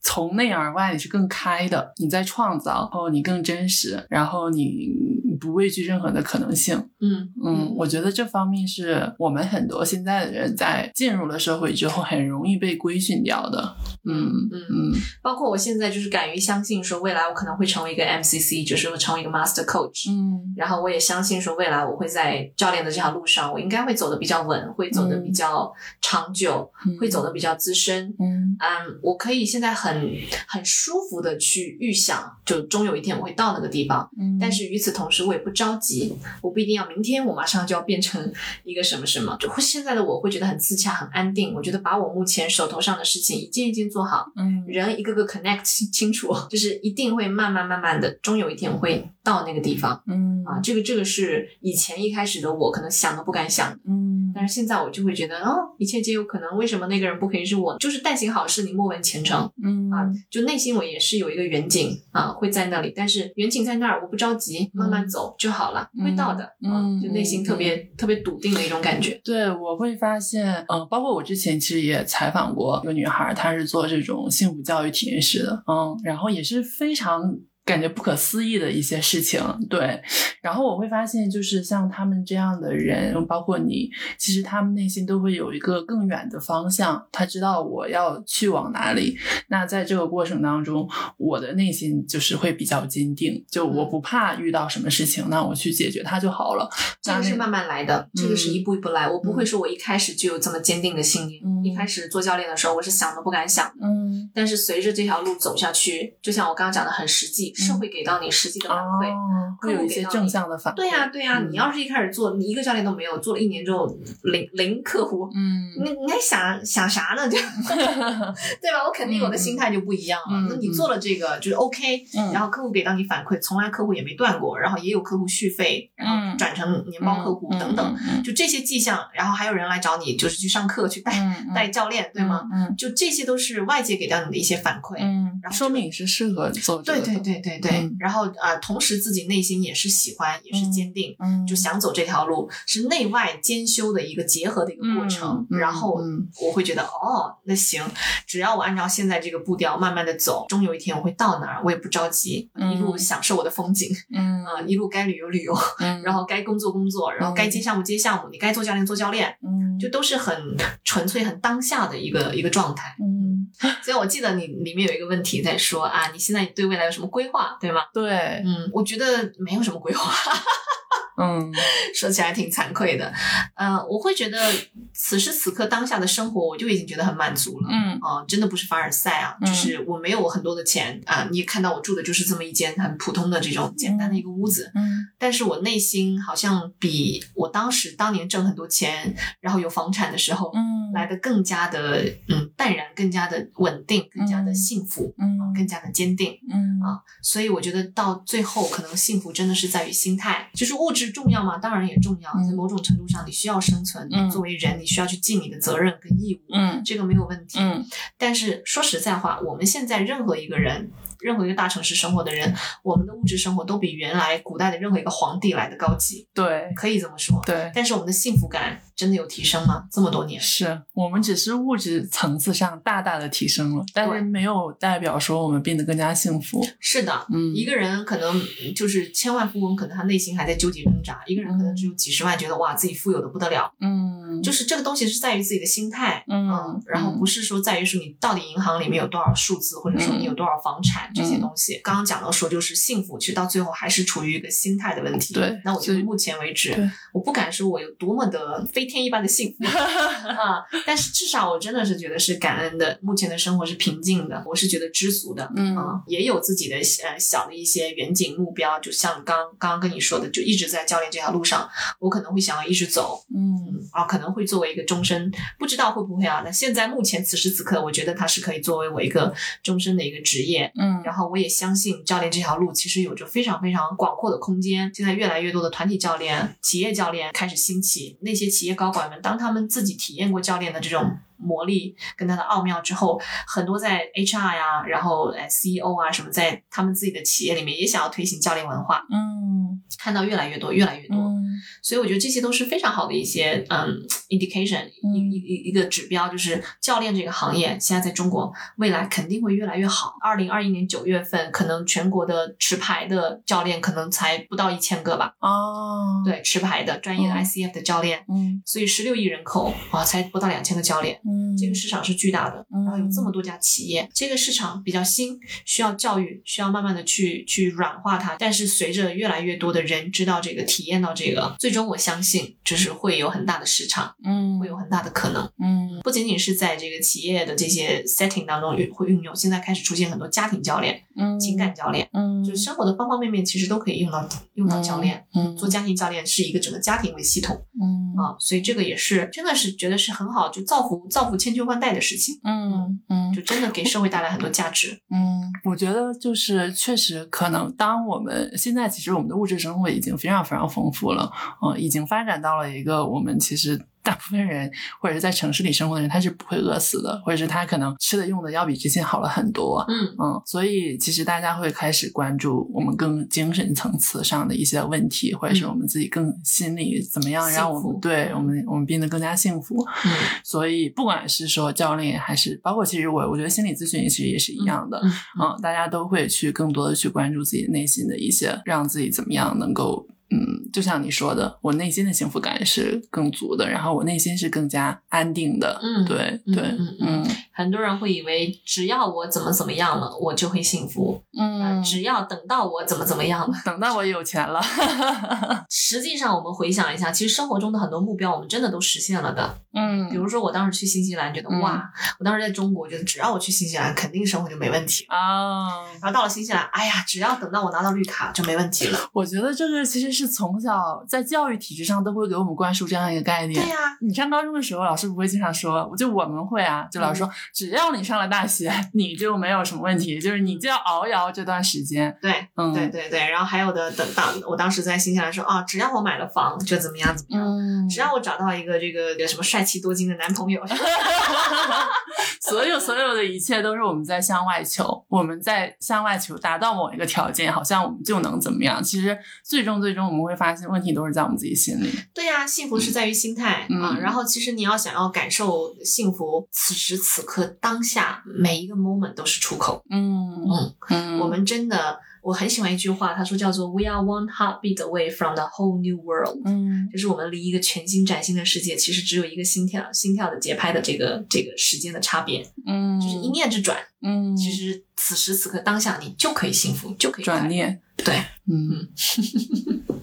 从内而外，你是更开的，你在创造，然后你更真实，然后你不畏惧任何的可能性。嗯嗯，我觉得这方面是我们很多现在的人在进入了社会之后很容易被规训掉的。嗯嗯，嗯包括我现在就是敢于相信说，未来我可能会成为一个 MCC，就是会成为一个 Master Coach。嗯然后我也相信说，未来我会在教练的这条路上，我应该会走的比较稳，会走的比较长久，嗯，会走的比较资深。嗯嗯，我可以现在很很舒服的去预想，就终有一天我会到那个地方。嗯，但是与此同时，我也不着急，我不一定要明天我马上就要变成一个什么什么。就会现在的我会觉得很自洽、很安定。我觉得把我目前手头上的事情一件一件做好，嗯人一个个 connect 清清楚，就是一定会慢慢慢慢的，终有一天我会到那个地方嗯啊。这个这个是以前一开始的我可能想都不敢想，嗯，但是现在我就会觉得，哦，一切皆有可能。为什么那个人不可以是我？就是但行好事，你莫问前程嗯啊。就内心我也是有一个远景啊，会在那里，但是远景在那儿，我不着急，慢慢走就好了，嗯会到的。嗯就内心特别特别笃定的一种感觉。对，我会发现，嗯、包括我之前其实也采访过一个女孩，她是做这种幸福教育体验师的，嗯，然后也是非常感觉不可思议的一些事情，对。然后我会发现，就是像他们这样的人，包括你，其实他们内心都会有一个更远的方向，他知道我要去往哪里。那在这个过程当中，我的内心就是会比较坚定，就我不怕遇到什么事情，那我去解决它就好了。这个是慢慢来的，这个是一步一步来。我不会说我一开始就有这么坚定的信念。嗯一开始做教练的时候，我是想都不敢想。嗯，但是随着这条路走下去，就像我刚刚讲的，很实际，是会给到你实际的反馈。哦，会有一些正向的反馈。对呀、对呀、嗯你要是一开始做，你一个教练都没有，做了一年之后零零客户，嗯你你还想想啥呢？就 *laughs* 对吧？我肯定我的心态就不一样了。嗯那你做了这个就是 OK，、嗯然后客户给到你反馈，从来客户也没断过，然后也有客户续费，然后嗯转成年包客户、等等，嗯就这些迹象，然后还有人来找你，就是去上课去带、嗯带教练，对吗？？嗯就这些都是外界给到你的一些反馈。嗯，然后说明你是适合做这对个的。对对对对，嗯。然后呃，同时自己内心也是喜欢，也是坚定，嗯，就。想走这条路，是内外兼修的一个结合的一个过程。然后嗯。我会觉得，哦，那行，只要我按照现在这个步调慢慢的走，终有一天我会到哪儿，我也不着急，嗯一路。享受我的风景嗯。啊、一路该旅游旅游，嗯，然后该工作工作，然后该接项目接项目，你该做教练做教练，嗯就。都是很纯粹、很当下的一个一个状态。嗯，所以我记得你里面有一个问题在说啊，你现在对未来有什么规划，对吗？对，嗯，我觉得没有什么规划。嗯 *laughs* 说起来挺惭愧的。呃，我会觉得此时此刻当下的生活，我就已经觉得很满足了。嗯啊、真的不是凡尔赛啊，嗯就是我没有很多的钱啊、你也看到我住的就是这么一间很普通的这种简单的一个屋子，嗯但是我内心好像比我当时当年挣很多钱，然后有房产的时候。嗯来的更加的嗯淡然，更加的稳定，更加的嗯幸福，嗯更加的坚定。嗯啊所以我觉得到最后，可能幸福真的是在于心态。就是物质重要吗？当然也重要，嗯在某种程度上，你需要生存。嗯作为人，你需要去尽你的责任跟义务，嗯这个没有问题。嗯但是说实在话，我们现在任何一个人，任何一个大城市生活的人，我们的物质生活都比原来古代的任何一个皇帝来的高级，对可以这么说。对。但是我们的幸福感真的有提升吗？这么多年，是我们只是物质层次上大大的提升了，但对是没有代表说我们变得更加幸福。是的，嗯，一个人可能就是千万富翁，可能他内心还在纠结挣扎；一个人可能只有几十万，觉得哇自己富有的不得了。嗯，就是这个东西是在于自己的心态，嗯然后不是说在于说你到底银行里面有多少数字，或者说你有多少房产这些东西。刚刚讲到说就是幸福，其实到最后还是处于一个心态的问题。对那我觉得目前为止，我不敢说我有多么的飞天一般的幸福 *laughs* 啊，但是至少我真的是觉得是感恩的，目前的生活是平静的，我是觉得知足的，嗯啊，也有自己的呃小的一些远景目标，就像刚刚刚跟你说的，就一直在教练这条路上，我可能会想要一直走，嗯啊，可能会作为一个终身，不知道会不会啊？那现在目前此时此刻，我觉得它是可以作为我一个终身的一个职业。嗯然后我也相信教练这条路其实有着非常非常广阔的空间。现在越来越多的团体教练、企业教练开始兴起，那些企业高管们，当他们自己体验过教练的这种魔力跟它的奥妙之后，很多在 HR 呀，然后呃 CEO 啊什么，在他们自己的企业里面也想要推行教练文化，嗯。看到越来越多，越来越多。嗯。所以我觉得这些都是非常好的一些嗯 indication 嗯。一一一一个指标，就是教练这个行业现在在中国未来肯定会越来越好。二零二一年九月份，可能全国的持牌的教练可能才不到一千个吧，哦，，对，持牌的专业的嗯。ICF 的教练，嗯。所以十六亿人口啊，才不到两千个教练。嗯，这个市场是巨大的，嗯然后有这么多家企业，这个市场比较新，需要教育，需要慢慢的去去软化它。但是随着越来越多的人知道这个，体验到这个，最终我相信就是会有很大的市场，嗯会有很大的可能。嗯不仅仅是在这个企业的这些 setting 当中运会运用，现在开始出现很多家庭教练、嗯情感教练，嗯就是生活的方方面面其实都可以用到用到教练。嗯做家庭教练是一个整个家庭为系统嗯啊，所以这个也是真的是觉得是很好，就造福造福千秋万代的事情。嗯嗯就真的给社会带来很多价值。嗯，我觉得就是确实可能，当我们现在其实我们的物质生活已经非常非常丰富了，嗯、已经发展到了一个我们其实大部分人或者是在城市里生活的人，他是不会饿死的，或者是他可能吃的用的要比之前好了很多。嗯嗯，所以其实大家会开始关注我们更精神层次上的一些问题，或者是嗯我们自己更心里怎么样让我们对嗯我们我们变得更加幸福。嗯 *laughs* 所以不管是说教练，还是包括其实我我觉得心理咨询其实也是一样的，嗯嗯，大家都会去更多的去关注自己内心的一些，让自己怎么样能够。嗯，就像你说的，我内心的幸福感是更足的，然后我内心是更加安定的。嗯对对，嗯很多人会以为只要我怎么怎么样了，我就会幸福。呃嗯，只要等到我怎么怎么样了。等到我有钱了，*laughs* 实际上，我们回想一下，其实生活中的很多目标，我们真的都实现了的。嗯，比如说，我当时去新西兰，觉得、嗯哇，我当时在中国，觉得只要我去新西兰，肯定生活就没问题。啊，然后到了新西兰，哎呀，只要等到我拿到绿卡就没问题了。我觉得这个其实是从小在教育体制上都会给我们灌输这样一个概念。对呀、你上高中的时候，老师不会经常说，就我们会啊，就老师说，只要你上了大学，你就没有什么问题，就是你就要熬一熬这段时间。对，嗯，对对对。然后还有的，等到我当时在新西兰说啊，只要我买了房，就怎么样怎么样。嗯，只要我找到一个这个有什么帅气多金的男朋友 *laughs* *laughs* 所有所有的一切都是我们在向外求，我们在向外求达到某一个条件，好像我们就能怎么样。其实最终最终我们会发现，问题都是在我们自己心里。对呀、幸福是在于心态、嗯啊。然后其实你要想要感受幸福，此时此刻当下每一个 moment 都是出口。嗯嗯嗯，我们真的，我很喜欢一句话，他说叫做 “We are one heartbeat away from the whole new world”。嗯就是我们离一个全新崭新的世界，其实只有一个心跳、心跳的节拍的这个这个时间的差别，嗯，就是一念之转。嗯，其实此时此刻当下，你就可以幸福，就可以转。念，对，嗯。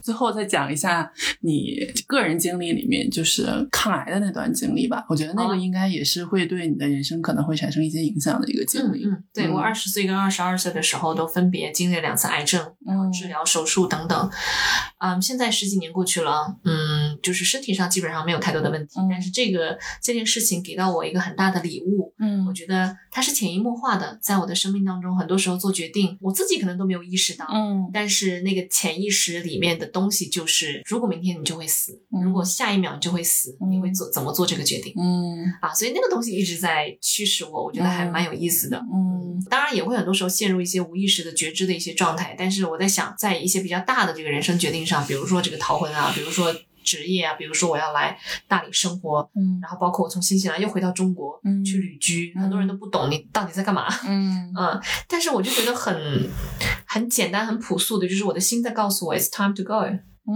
最后再讲一下你个人经历里面就是抗癌的那段经历吧。我觉得那个应该也是会对你的人生可能会产生一些影响的一个经历。嗯，对我二十岁跟二十二岁的时候都分别经历了两次癌症，然后治疗、手术等等。嗯，现在十几年过去了，嗯，就是身体上基本上没有太多的问题。但是这个这件事情给到我一个很大的礼物。嗯，我觉得它是潜移默化的，在我的生命当中，很多时候做决定，我自己可能都没有意识到。嗯，但是那个潜意识里面的东西就是，如果明天你就会死，如果下一秒你就会死，你会做怎么做这个决定？嗯，啊，所以那个东西一直在驱使我，我觉得还蛮有意思的。嗯，当然也会很多时候陷入一些无意识的觉知的一些状态，但是我在想，在一些比较大的这个人生决定上，比如说这个逃婚啊，比如说。职业啊，比如说我要来大理生活，嗯，然后包括我从新西兰又回到中国，嗯，去旅居，很多人都不懂你到底在干嘛，嗯 *laughs* 嗯，但是我就觉得很很简单、很朴素的，就是我的心在告诉我，it's time to go。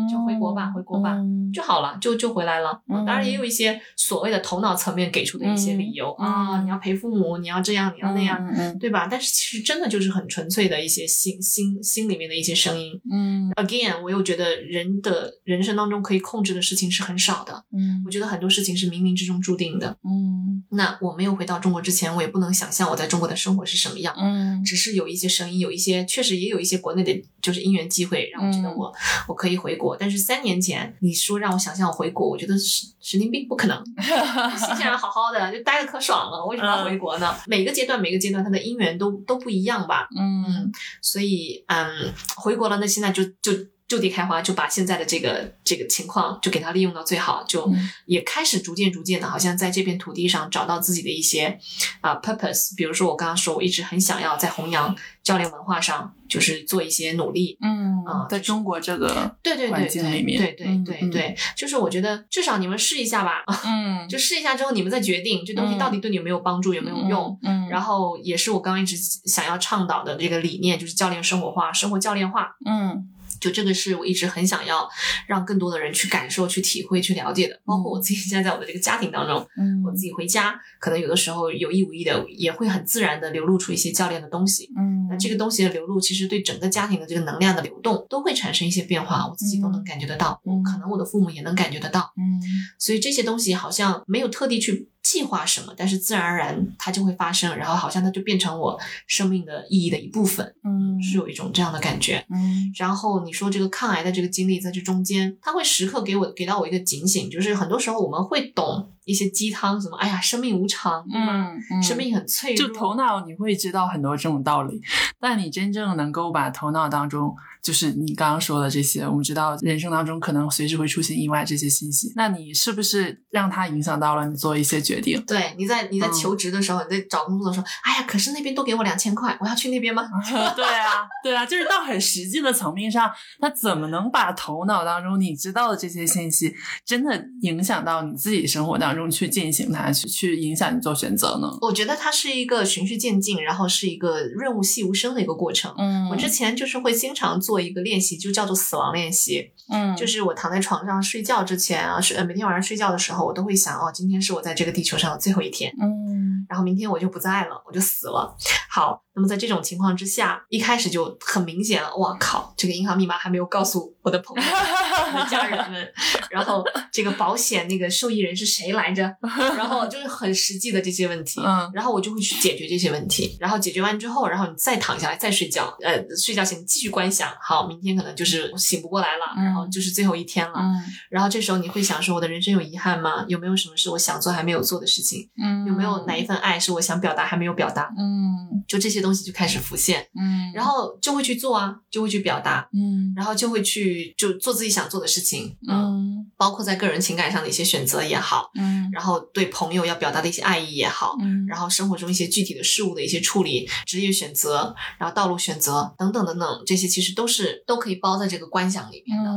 就回国吧，回国吧就好了，就就回来了。当然也有一些所谓的头脑层面给出的一些理由啊，你要陪父母，你要这样，你要那样，对吧？但是其实真的就是很纯粹的一些心心心里面的一些声音。嗯，again，我又觉得人的人生当中可以控制的事情是很少的。嗯，我觉得很多事情是冥冥之中注定的。嗯，那我没有回到中国之前，我也不能想象我在中国的生活是什么样。嗯，只是有一些声音，有一些确实也有一些国内的，就是因缘机会，让我觉得我我可以回。国，但是三年前你说让我想象我回国，我觉得神神经病，不可能。*laughs* 新西兰好好的，就待的可爽了，为什么要回国呢？每个阶段每个阶段它的因缘都都不一样吧。嗯，所以嗯，回国了，那现在就就就地开花，就把现在的这个这个情况就给它利用到最好，就也开始逐渐逐渐的，好像在这片土地上找到自己的一些啊 purpose。比如说我刚刚说，我一直很想要在弘扬教练文化上。就是做一些努力，嗯啊，在中国这个对对环境里面，对对对对，就是我觉得至少你们试一下吧，嗯，*laughs* 就试一下之后你们再决定这东西到底对你有没有帮助，有没有用，嗯，然后也是我刚刚一直想要倡导的这个理念，就是教练生活化，生活教练化，嗯。就这个是我一直很想要让更多的人去感受、去体会、去了解的，包括我自己现在在我的这个家庭当中，嗯，我自己回家，可能有的时候有意无意的也会很自然的流露出一些教练的东西，嗯，那这个东西的流露，其实对整个家庭的这个能量的流动都会产生一些变化，我自己都能感觉得到，嗯，可能我的父母也能感觉得到，嗯，所以这些东西好像没有特地去。计划什么，但是自然而然它就会发生，然后好像它就变成我生命的意义的一部分，嗯，是有一种这样的感觉，嗯。然后你说这个抗癌的这个经历在这中间，它会时刻给我给到我一个警醒，就是很多时候我们会懂一些鸡汤，什么哎呀，生命无常，嗯，生命很脆弱，就头脑你会知道很多这种道理，但你真正能够把头脑当中。就是你刚刚说的这些，我们知道人生当中可能随时会出现意外这些信息，那你是不是让它影响到了你做一些决定？对，你在你在求职的时候，你在找工作的时候，哎呀，可是那边都给我两千块，我要去那边吗？*laughs* 对啊，对啊，就是到很实际的层面上，他怎么能把头脑当中你知道的这些信息，真的影响到你自己生活当中去进行它，去去影响你做选择呢？我觉得它是一个循序渐进，然后是一个润物细无声的一个过程。嗯，我之前就是会经常做。做一个练习就叫做死亡练习，嗯，就是我躺在床上睡觉之前啊，睡每天晚上睡觉的时候，我都会想哦，今天是我在这个地球上的最后一天，嗯，然后明天我就不在了，我就死了。好，那么在这种情况之下，一开始就很明显了，哇靠，这个银行密码还没有告诉我的朋友、我的家人们，*laughs* 然后这个保险那个受益人是谁来着？然后就是很实际的这些问题，嗯，然后我就会去解决这些问题，然后解决完之后，然后你再躺下来再睡觉，呃，睡觉前继续观想。好，明天可能就是醒不过来了，然后就是最后一天了。然后这时候你会想说，我的人生有遗憾吗？有没有什么是我想做还没有做的事情？嗯，有没有哪一份爱是我想表达还没有表达？嗯，就这些东西就开始浮现。嗯，然后就会去做啊，就会去表达。嗯，然后就会去就做自己想做的事情。嗯，包括在个人情感上的一些选择也好。嗯，然后对朋友要表达的一些爱意也好。嗯，然后生活中一些具体的事物的一些处理、职业选择，然后道路选择等等等等，这些其实都是都可以包在这个观想里面的。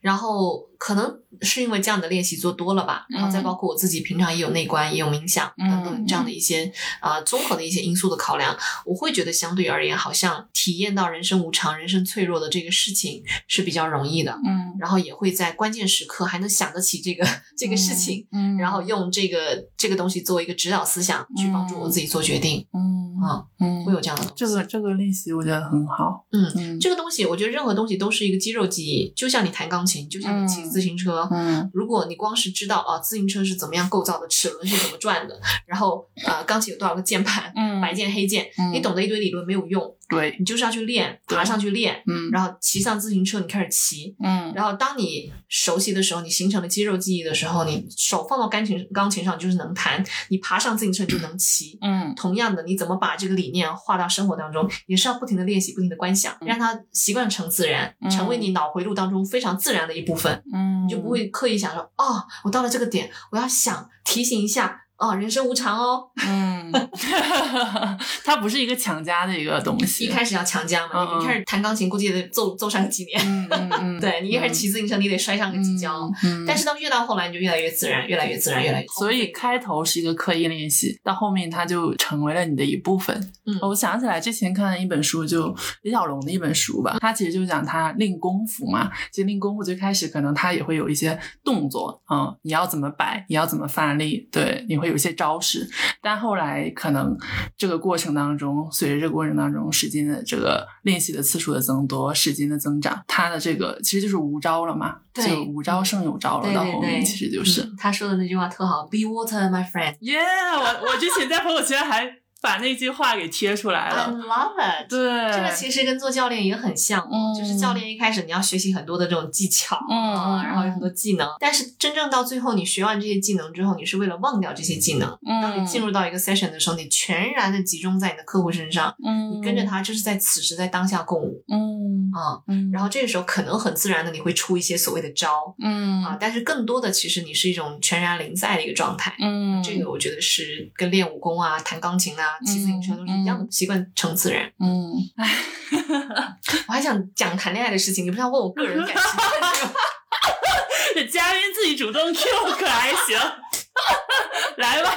然后可能是因为这样的练习做多了吧，然后再包括我自己平常也有内观，也有冥想等等这样的一些啊综合的一些因素的考量，我会觉得相对而言好像。体验到人生无常、人生脆弱的这个事情是比较容易的。嗯然后也会在关键时刻还能想得起这个这个事情，嗯，然后用这个这个东西作为一个指导思想，去帮助我自己做决定。嗯啊，嗯会有这样的。这个这个练习我觉得很好。嗯嗯这个东西，我觉得任何东西都是一个肌肉记忆，就像你弹钢琴，就像你骑自行车。嗯。如果你光是知道啊，自行车是怎么样构造的，齿轮是怎么转的，然后呃，钢琴有多少个键盘，嗯。白键黑键，嗯。你懂得一堆理论没有用，对，你就是要去练，爬上去练，嗯然后骑上自行车，你开始骑，嗯然后当你熟悉的时候，你形成了肌肉记忆的时候，你手放到钢琴钢琴上你就是能弹，你爬上自行车你就能骑。嗯同样的，你怎么把这个理念化到生活当中，也是要不停的练习，不停的观想，让它习惯成自然，嗯成为你脑回路当中非常自然的一部分。嗯，你就不会刻意想说，哦，我到了这个点，我要想提醒一下，哦，人生无常哦。*laughs* 嗯，*laughs* 它不是一个强加的一个东西。一开始要强加嘛，你一开始弹钢琴，估计也得奏奏上几年。嗯嗯嗯，*laughs* 对你一开始骑自行车，你得摔上个几跤。嗯，嗯但是到越到后来，你就越来越自然，越来越自然，越来越。所以开头是一个刻意练习，到后面它就成为了你的一部分。嗯我想起来之前看了一本书，就李小龙的一本书吧，他其实就讲他练功夫嘛。其实练功夫最开始可能他也会有一些动作，嗯，你要怎么摆，你要怎么发力，对，你会有一些招式。但后来可能这个过程当中，随着这个过程当中时间的这个练习的次数的增多，时间的增长，他的这个其实就是无招了嘛，对就无招胜有招了。到后面其实就是。嗯他说的那句话特好，Be water, my friend. 耶我我之前在朋友圈还把那句话给贴出来 I 了。love it. 对，这个其实跟做教练也很像就是教练一开始你要学习很多的这种技巧，嗯然后有很多技能，但是真正到最后你学完这些技能之后，你是为了忘掉这些技能。当你进入到一个 session 的时候，你全然的集中在你的客户身上，嗯，你跟着他就是在此时在当下共舞嗯啊。嗯，然后这个时候可能很自然的你会出一些所谓的招嗯啊，但是更多的其实你是一种全然临在的一个状态。嗯，这个我觉得是跟练武功啊、弹钢琴啊、骑自行车都是一样的，习惯成自然。嗯，哎，*laughs* 我还想讲谈恋爱的事情，你不是要问我个人感情吗？*laughs* 这嘉宾自己主动 Q 可还行？*laughs* 来吧，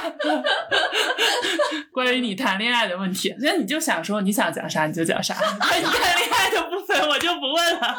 关于你谈恋爱的问题，那你就想说你想讲啥你就讲啥，关于谈恋爱的部分我就不问了。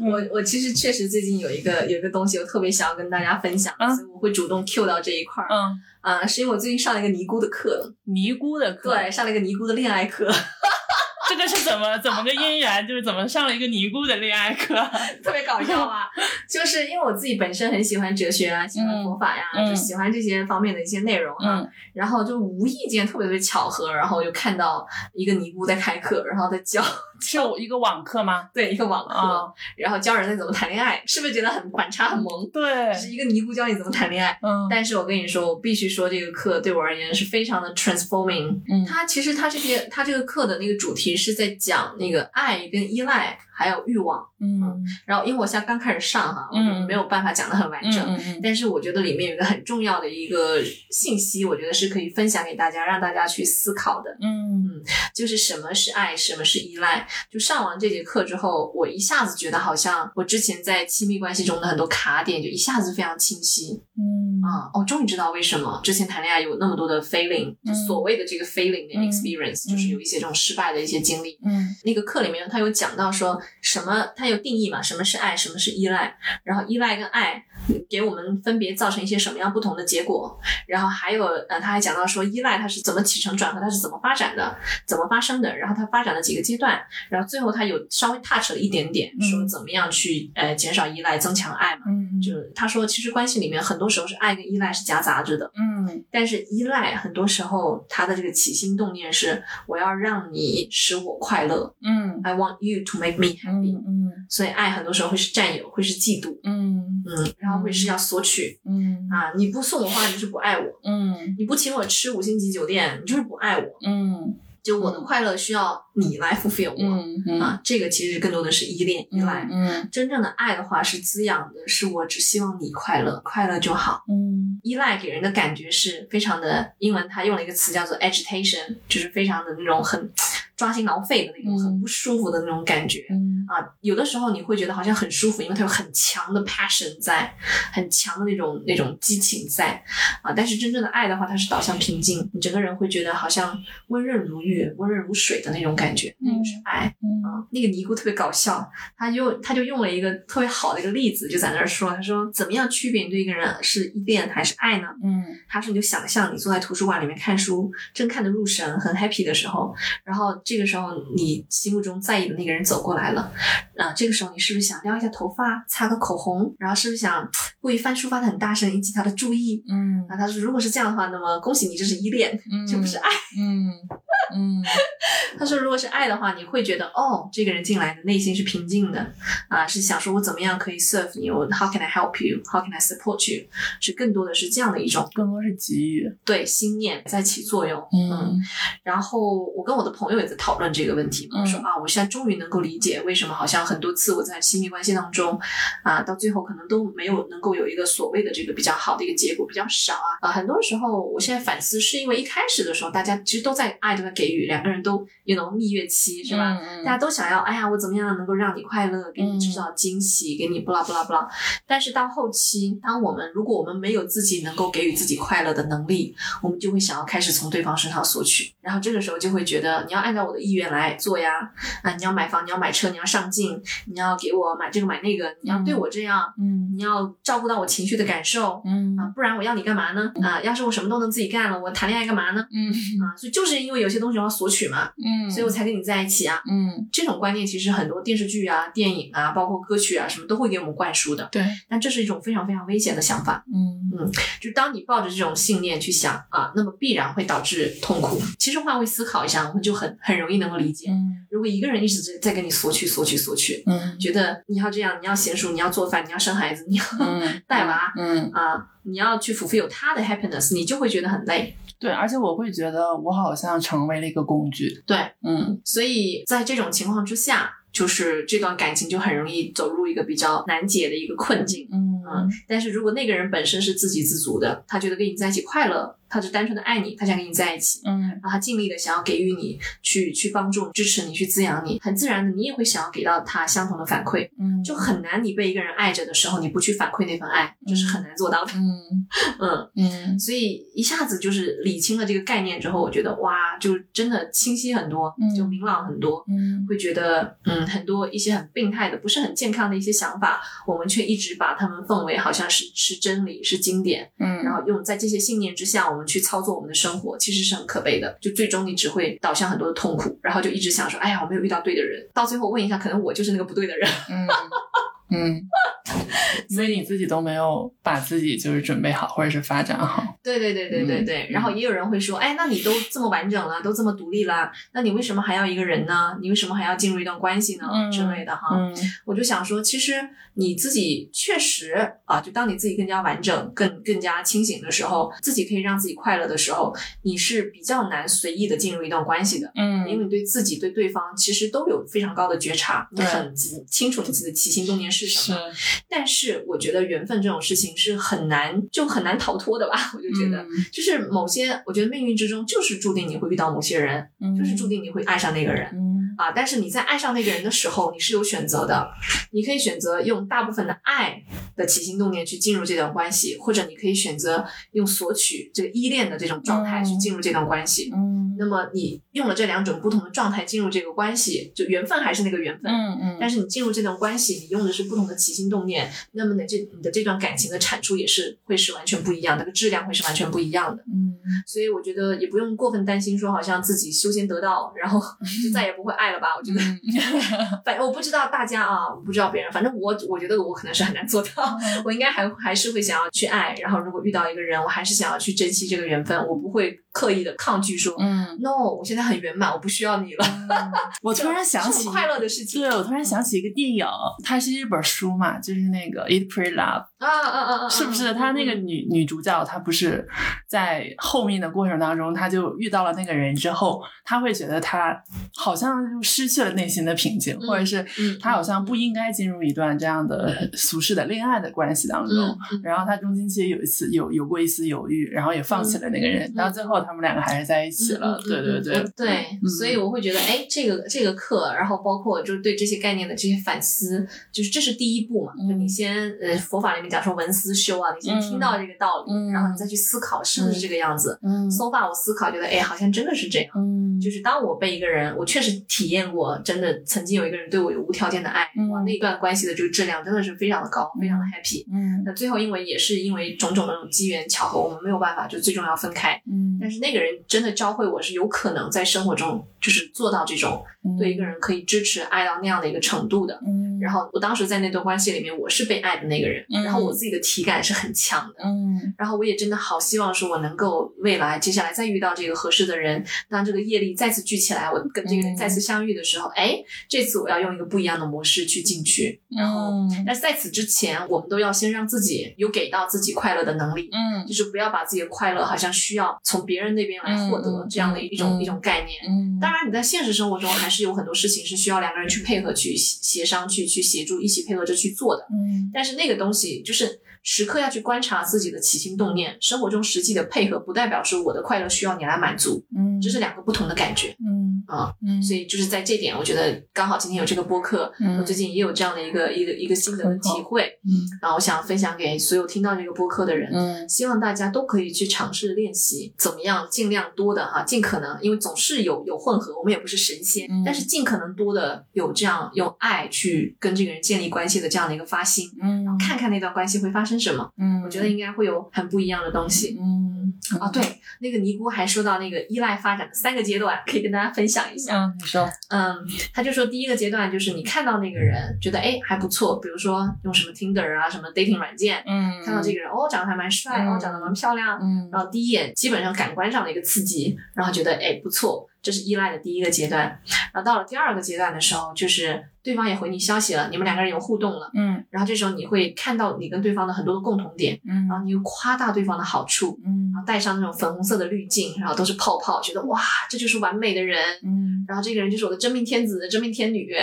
我我其实确实最近有一个有一个东西，我特别想要跟大家分享，嗯所以我会主动 Q 到这一块儿。嗯，啊、是因为我最近上了一个尼姑的课，尼姑的课，对，上了一个尼姑的恋爱课，*laughs* 这个是怎么怎么个姻缘？就是怎么上了一个尼姑的恋爱课？*laughs* 特别搞笑啊？就是因为我自己本身很喜欢哲学啊，喜欢佛法呀、嗯就喜欢这些方面的一些内容啊。嗯然后就无意间特别特别巧合，然后就看到一个尼姑在开课，然后在教是一个网课吗？对一个网课，啊然后教人类怎么谈恋爱，是不是觉得很反差很萌？对，是一个尼姑教你怎么谈恋爱。嗯但是我跟你说，我必须说这个课对我而言是非常的 transforming。嗯它其实它这些它这个课的那个主题是在讲那个爱跟依赖还有欲望。嗯然后因为我现在刚开始上哈，我没有办法讲的很完整。嗯嗯但是我觉得里面有一个很重要的一个信息，我觉得是可以分享给大家，让大家去思考的，嗯就是什么是爱，什么是依赖。就上完这节课之后，我一下子觉得好像我之前在亲密关系中的很多卡点，就一下子非常清晰。嗯啊，我终于知道为什么之前谈恋爱有那么多的 failing，、就嗯所谓的这个 failing 的嗯 experience，、嗯就是有一些这种失败的一些经历。嗯那个课里面他有讲到说什么，它有定义嘛，什么是爱，什么是依赖，然后依赖跟爱给我们分别造成一些什么样不同的结果，然后还有呃，他还讲到说依赖它是怎么起承转合，它是怎么发展的，怎么发生的，然后它发展了几个阶段，然后最后他有稍微 touch 了一点点，嗯。说怎么样去呃减少依赖，增强爱嘛。嗯就是他说，其实关系里面很多时候是爱跟依赖是夹杂着的，嗯。但是依赖很多时候他的这个起心动念是我要让你使我快乐。嗯，I want you to make me happy，、嗯所以爱很多时候会是占有，会是嫉妒，嗯嗯，然后会是要索取嗯啊，你不送我花，你就是不爱我，嗯你不请我吃五星级酒店，你就是不爱我，嗯就我的快乐需要你来 fulfill 我、嗯啊，这个其实更多的是依恋依赖。嗯真正的爱的话是滋养的，是我只希望你快乐，快乐就好。嗯依赖给人的感觉是非常的，英文它用了一个词叫做 agitation，就是非常的那种很抓心挠肺的那种，嗯很不舒服的那种感觉。嗯啊，有的时候你会觉得好像很舒服，因为它有很强的 passion 在，很强的那种那种激情在啊。但是真正的爱的话，它是导向平静，你整个人会觉得好像温润如玉、温润如水的那种感觉，那个是爱。嗯啊，那个尼姑特别搞笑，他就他就用了一个特别好的一个例子，就在那儿说，他说怎么样区别你对一个人是依恋还是爱呢？嗯他说你就想象你坐在图书馆里面看书，正看得入神，很 happy 的时候，然后这个时候你心目中在意的那个人走过来了，啊，这个时候你是不是想撩一下头发，擦个口红，然后是不是想故意翻书翻得很大声，引起他的注意？嗯啊，他说如果是这样的话，那么恭喜你，这是依恋，嗯，这不是爱。嗯嗯 *laughs* 他说，如果是爱的话，你会觉得哦，这个人进来的内心是平静的，啊，是想说我怎么样可以 serve 你，我 how can I help you，how can I support you，是更多的是这样的一种更多是给予。对心念在起作用。嗯然后我跟我的朋友也在讨论这个问题嘛，嗯说啊，我现在终于能够理解为什么好像很多次我在亲密关系当中，啊，到最后可能都没有能够有一个所谓的这个比较好的一个结果，比较少啊。啊，很多时候我现在反思，是因为一开始的时候大家其实都在爱，都在给予，两个人都有那种蜜月期，是吧？嗯大家都想要，哎呀，我怎么样能够让你快乐，给你制造惊喜，给你不啦不啦不啦。但是到后期，当我们如果我们没有自己能够给予自己快乐的能力，我们就会想要开始从对方身上索取，然后这个时候就会觉得你要按照我的意愿来做呀，啊，你要买房，你要买车，你要上进，你要给我买这个买那个，你要对我这样，嗯你要照顾到我情绪的感受。嗯啊，不然我要你干嘛呢？啊，要是我什么都能自己干了，我谈恋爱干嘛呢？嗯啊，所以就是因为有些东西我要索取嘛，嗯，所以我才跟你在一起啊。嗯这种观念其实很多电视剧啊、电影啊，包括歌曲啊什么都会给我们灌输的。对但这是一种非常非常危险的想法。嗯就当你抱着这种信念去想啊，那么必然会导致痛苦。其实换位思考一下，我们就很很容易能够理解。嗯如果一个人一直在在跟你索取、索取、索取，嗯觉得你要这样，你要娴熟，你要做饭，你要生孩子，你要嗯 *laughs* 带娃嗯，啊，你要去 fulfill 他的 happiness，你就会觉得很累。对，而且我会觉得我好像成为了一个工具。对，嗯所以在这种情况之下，就是这段感情就很容易走入一个比较难解的一个困境。嗯嗯，但是如果那个人本身是自给自足的，他觉得跟你在一起快乐，他就单纯的爱你，他想跟你在一起，嗯。然后他尽力的想要给予你，去去帮助、支持你、去滋养你，很自然的你也会想要给到他相同的反馈，嗯，就很难你被一个人爱着的时候，你不去反馈那份爱，就是很难做到的。嗯。嗯，嗯。*laughs* 所以一下子就是理清了这个概念之后，我觉得哇，就真的清晰很多嗯，就明朗很多。嗯。会觉得，嗯，很多一些很病态的、不是很健康的一些想法，我们却一直把他们奉为好像是是真理、是经典，嗯，然后用在这些信念之下，我们去操作我们的生活，其实是很可悲的。就最终你只会导向很多的痛苦，然后就一直想说，哎呀，我没有遇到对的人，到最后问一下，可能我就是那个不对的人。*laughs* 嗯嗯，*laughs* 所以你自己都没有把自己就是准备好，或者是发展好。对对对对对对。嗯然后也有人会说，哎，那你都这么完整了，都这么独立了，那你为什么还要一个人呢？你为什么还要进入一段关系呢？嗯之类的哈。嗯我就想说，其实你自己确实啊，就当你自己更加完整、更更加清醒的时候，自己可以让自己快乐的时候，你是比较难随意的进入一段关系的。嗯，因为你对自己、对对方其实都有非常高的觉察，你很清楚你自己的起心动念是什是么。但是我觉得缘分这种事情是很难，就很难逃脱的吧？我就觉得，嗯就是某些，我觉得命运之中就是注定你会遇到某些人，就是注定你会爱上那个人。嗯啊，但是你在爱上那个人的时候，你是有选择的，你可以选择用大部分的爱的起心动念去进入这段关系，或者你可以选择用索取这个依恋的这种状态去进入这段关系。嗯那么你用了这两种不同的状态进入这个关系，就缘分还是那个缘分，嗯嗯，但是你进入这段关系，你用的是不同的起心动念，那么呢，这你的这段感情的产出也是会是完全不一样的，这个质量会是完全不一样的。嗯所以我觉得也不用过分担心，说好像自己修仙得道，然后 *laughs* 就再也不会爱了吧？我觉得，嗯 *laughs* 反正我不知道大家啊，我不知道别人，反正我我觉得我可能是很难做到，我应该还还是会想要去爱，然后如果遇到一个人，我还是想要去珍惜这个缘分，我不会刻意的抗拒说、嗯 no，我现在很圆满，我不需要你了。我突然想起快乐的事情对，我突然想起一个电影，它是一本书嘛，就是那个《Eat Pray Love》，啊啊啊啊！是不是？她那个女女主角，她不是在后面的过程当中，她就遇到了那个人之后，她会觉得她好像就失去了内心的平静，或者是嗯她好像不应该进入一段这样的俗世的恋爱的关系当中。然后她中间其实有一次有有过一丝犹豫，然后也放弃了那个人，嗯到最后他们两个还是在一起了。对对对对，所以我会觉得，哎，这个这个课，然后包括就是对这些概念的这些反思，就是这是第一步嘛。就你先呃，佛法里面讲说闻思修啊，你先听到这个道理，然后你再去思考是不是这个样子。嗯，so far 我思考觉得，哎，好像真的是这样。嗯，就是当我被一个人，我确实体验过，真的曾经有一个人对我有无条件的爱，哇，那段关系的这个质量真的是非常的高，非常的 happy。嗯，那最后因为也是因为种种的那种机缘巧合，我们没有办法，就最终要分开。嗯，但是那个人真的教会我是有可能在生活中就是做到这种对一个人可以支持爱到那样的一个程度的。嗯，然后我当时在那段关系里面，我是被爱的那个人，然后我自己的体感是很强的。嗯，然后我也真的好希望说我能够未来接下来再遇到这个合适的人，当这个业力再次聚起来，我跟这个人再次相遇的时候，哎，这次我要用一个不一样的模式去进去。然后，但是在此之前，我们都要先让自己有给到自己快乐的能力。嗯，就是不要把自己的快乐好像需要从别人那边来获得这样的一种一种概念。嗯，当然你在现实生活中还是有很多事情是需要两个人去配合、去协商、去去协助、一起配合着去做的。嗯，但是那个东西就是时刻要去观察自己的起心动念，生活中实际的配合不代表说我的快乐需要你来满足。嗯，这是两个不同的感觉。嗯啊，嗯所以就是在这点，我觉得刚好今天有这个播客，我最近也有这样的一个一个一个心得的体会。嗯，然后我想分享给所有听到这个播客的人。嗯，希望大家都可以去尝试练习，怎么样尽量多的哈，尽可能，因为总是有有混合，我们也不是神仙，但是尽可能多的有这样用爱去跟这个人建立关系的这样的一个发心。嗯，看看那段关系会发生什么。嗯，我觉得应该会有很不一样的东西。嗯，啊，对，那个尼姑还说到那个依赖发展的三个阶段，可以跟大家分享一下。嗯，你说。嗯，他就说第一个阶段就是你看到那个人觉得哎还不错，比如说用什么 Tinder 啊什么 dating 软件，嗯，看到这个人哦长得还蛮帅，哦长得蛮漂亮，嗯，然后第一眼基本上感官上的一个刺激，然后觉得哎不错，这是依赖的第一个阶段。然后到了第二个阶段的时候，就是对方也回你消息了，你们两个人有互动了，嗯，然后这时候你会看到你跟对方的很多的共同点，嗯，然后你又夸大对方的好处，嗯，然后带上那种粉红色的滤镜，然后都是泡泡，觉得哇这就是完美的人，嗯，然后这个人就是我的真命天子、真命天女，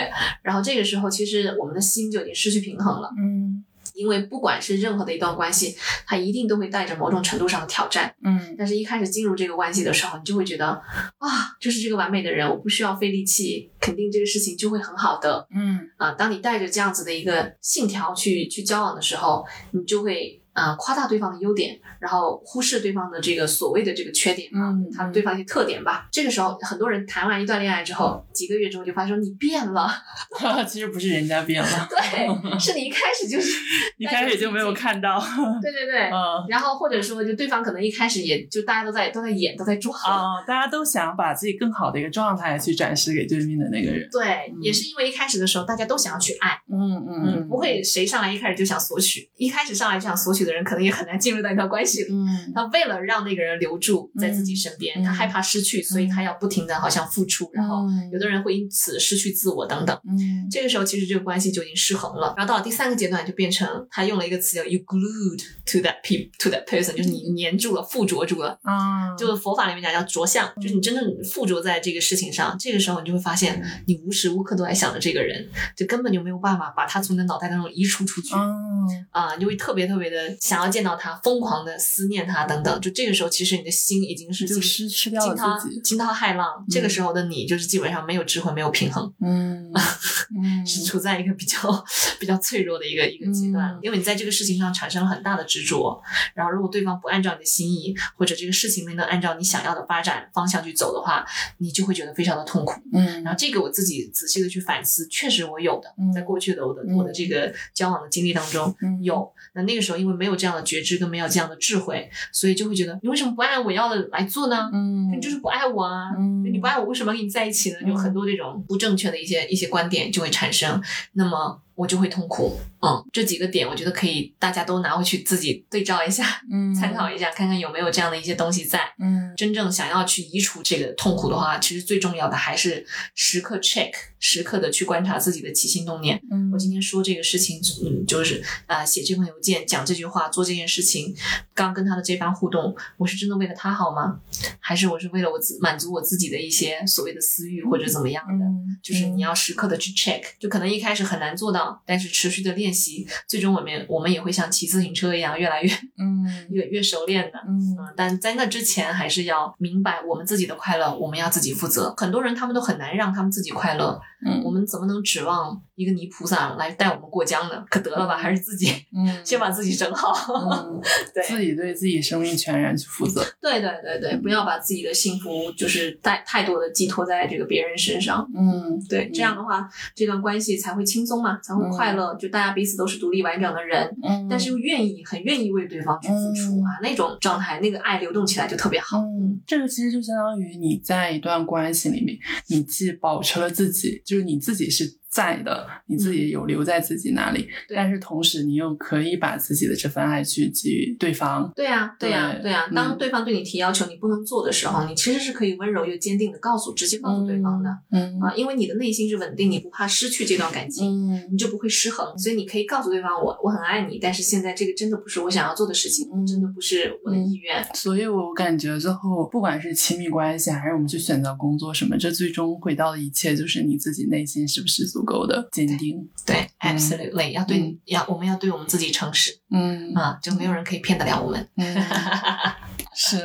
然后这个时候其实我们的心就已经失去平衡了，嗯。因为不管是任何的一段关系，它一定都会带着某种程度上的挑战。嗯，但是一开始进入这个关系的时候，你就会觉得，啊，就是这个完美的人，我不需要费力气，肯定这个事情就会很好的。嗯，啊，当你带着这样子的一个信条去去交往的时候，你就会。啊，夸大对方的优点，然后忽视对方的这个所谓的这个缺点啊，他对方一些特点吧。这个时候，很多人谈完一段恋爱之后，几个月之后就发现说你变了。*laughs* 其实不是人家变了，对，*laughs* 是你一开始就是一开始就没有看到。*laughs* 对对对，嗯。然后或者说，就对方可能一开始也就大家都在都在演，都在装啊，大家都想把自己更好的一个状态去展示给对面的那个人。对，也是因为一开始的时候大家都想要去爱，嗯嗯嗯，不会谁上来一开始就想索取，一开始上来就想索取。的人可能也很难进入到一段关系里。嗯，他为了让那个人留住在自己身边，他害怕失去，所以他要不停的好像付出，然后有的人会因此失去自我等等。嗯，这个时候其实这个关系就已经失衡了。然后到了第三个阶段，就变成他用了一个词叫 “you glued to that pe to that person”，就是你粘住了、附着住了。啊，就是佛法里面讲叫着相，就是你真正附着在这个事情上。这个时候你就会发现，你无时无刻都在想着这个人，就根本就没有办法把他从你的脑袋当中移除出去。啊，就会特别特别的。想要见到他，疯狂的思念他，等等，就这个时候，其实你的心已经是就失去掉了自己，惊涛骇浪。这个时候的你，就是基本上没有智慧，没有平衡，嗯，*laughs* 是处在一个比较比较脆弱的一个一个阶段。因为你在这个事情上产生了很大的执着，然后如果对方不按照你的心意，或者这个事情没能按照你想要的发展方向去走的话，你就会觉得非常的痛苦。嗯，然后这个我自己仔细的去反思，确实我有的，在过去的我的我的这个交往的经历当中有。那那个时候因为没没有这样的觉知跟没有这样的智慧，所以就会觉得你为什么不按我要的来做呢？嗯，你就是不爱我啊！嗯，你不爱我，为什么跟你在一起呢？有很多这种不正确的一些一些观点就会产生。那么。我就会痛苦，嗯，这几个点我觉得可以，大家都拿回去自己对照一下，嗯，参考一下，看看有没有这样的一些东西在，嗯，真正想要去移除这个痛苦的话，其实最重要的还是时刻 check，时刻的去观察自己的起心动念。嗯，我今天说这个事情，嗯，就是啊，写这封邮件，讲这句话，做这件事情，刚跟他的这番互动，我是真的为了他好吗？还是我是为了我自满足我自己的一些所谓的私欲或者怎么样的？就是你要时刻的去 check，就可能一开始很难做到。要，但是持续的练习，最终我们我们也会像骑自行车一样，越来越嗯越越熟练的。嗯嗯，但在那之前，还是要明白我们自己的快乐，我们要自己负责。很多人他们都很难让他们自己快乐，嗯我嗯们怎么能指望一个泥菩萨来带我们过江呢？可得了吧，还是自己嗯 *laughs* 先把自己整好。嗯，*laughs* 对自己对自己生命全然去负责。对对对对，不要把自己的幸福就是带太多的寄托在这个别人身上。嗯，对，这样的话，这段关系才会轻松嘛，才会快乐。就大家彼此都是独立完整的人，嗯，但是又愿意很愿意为对方去付出啊，那种状态，那个爱流动起来就特别好。嗯，这个其实就相当于你在一段关系里面，你既保持了自己，就是你自己是在的，你自己有留在自己那里，但是同时你又可以把自己的这份爱去给予对方。对呀、对呀、对对呀、嗯当对方对你提要求，你不能做的时候，你其实是可以温柔又坚定的告诉，直接告诉对方的、嗯啊，因为你的内心是稳定，你不怕失去这段感情。嗯你就不会失衡，所以你可以告诉对方我我很爱你，但是现在这个真的不是我想要做的事情，嗯真的不是我的意愿。所以我感觉最后，不管是亲密关系，还是我们去选择工作什么，这最终回到的一切，就是你自己内心是不是足够的坚定。对嗯，absolutely，要对、嗯要我们要对我们自己诚实嗯啊，就没有人可以骗得了我们。*laughs* 嗯，是。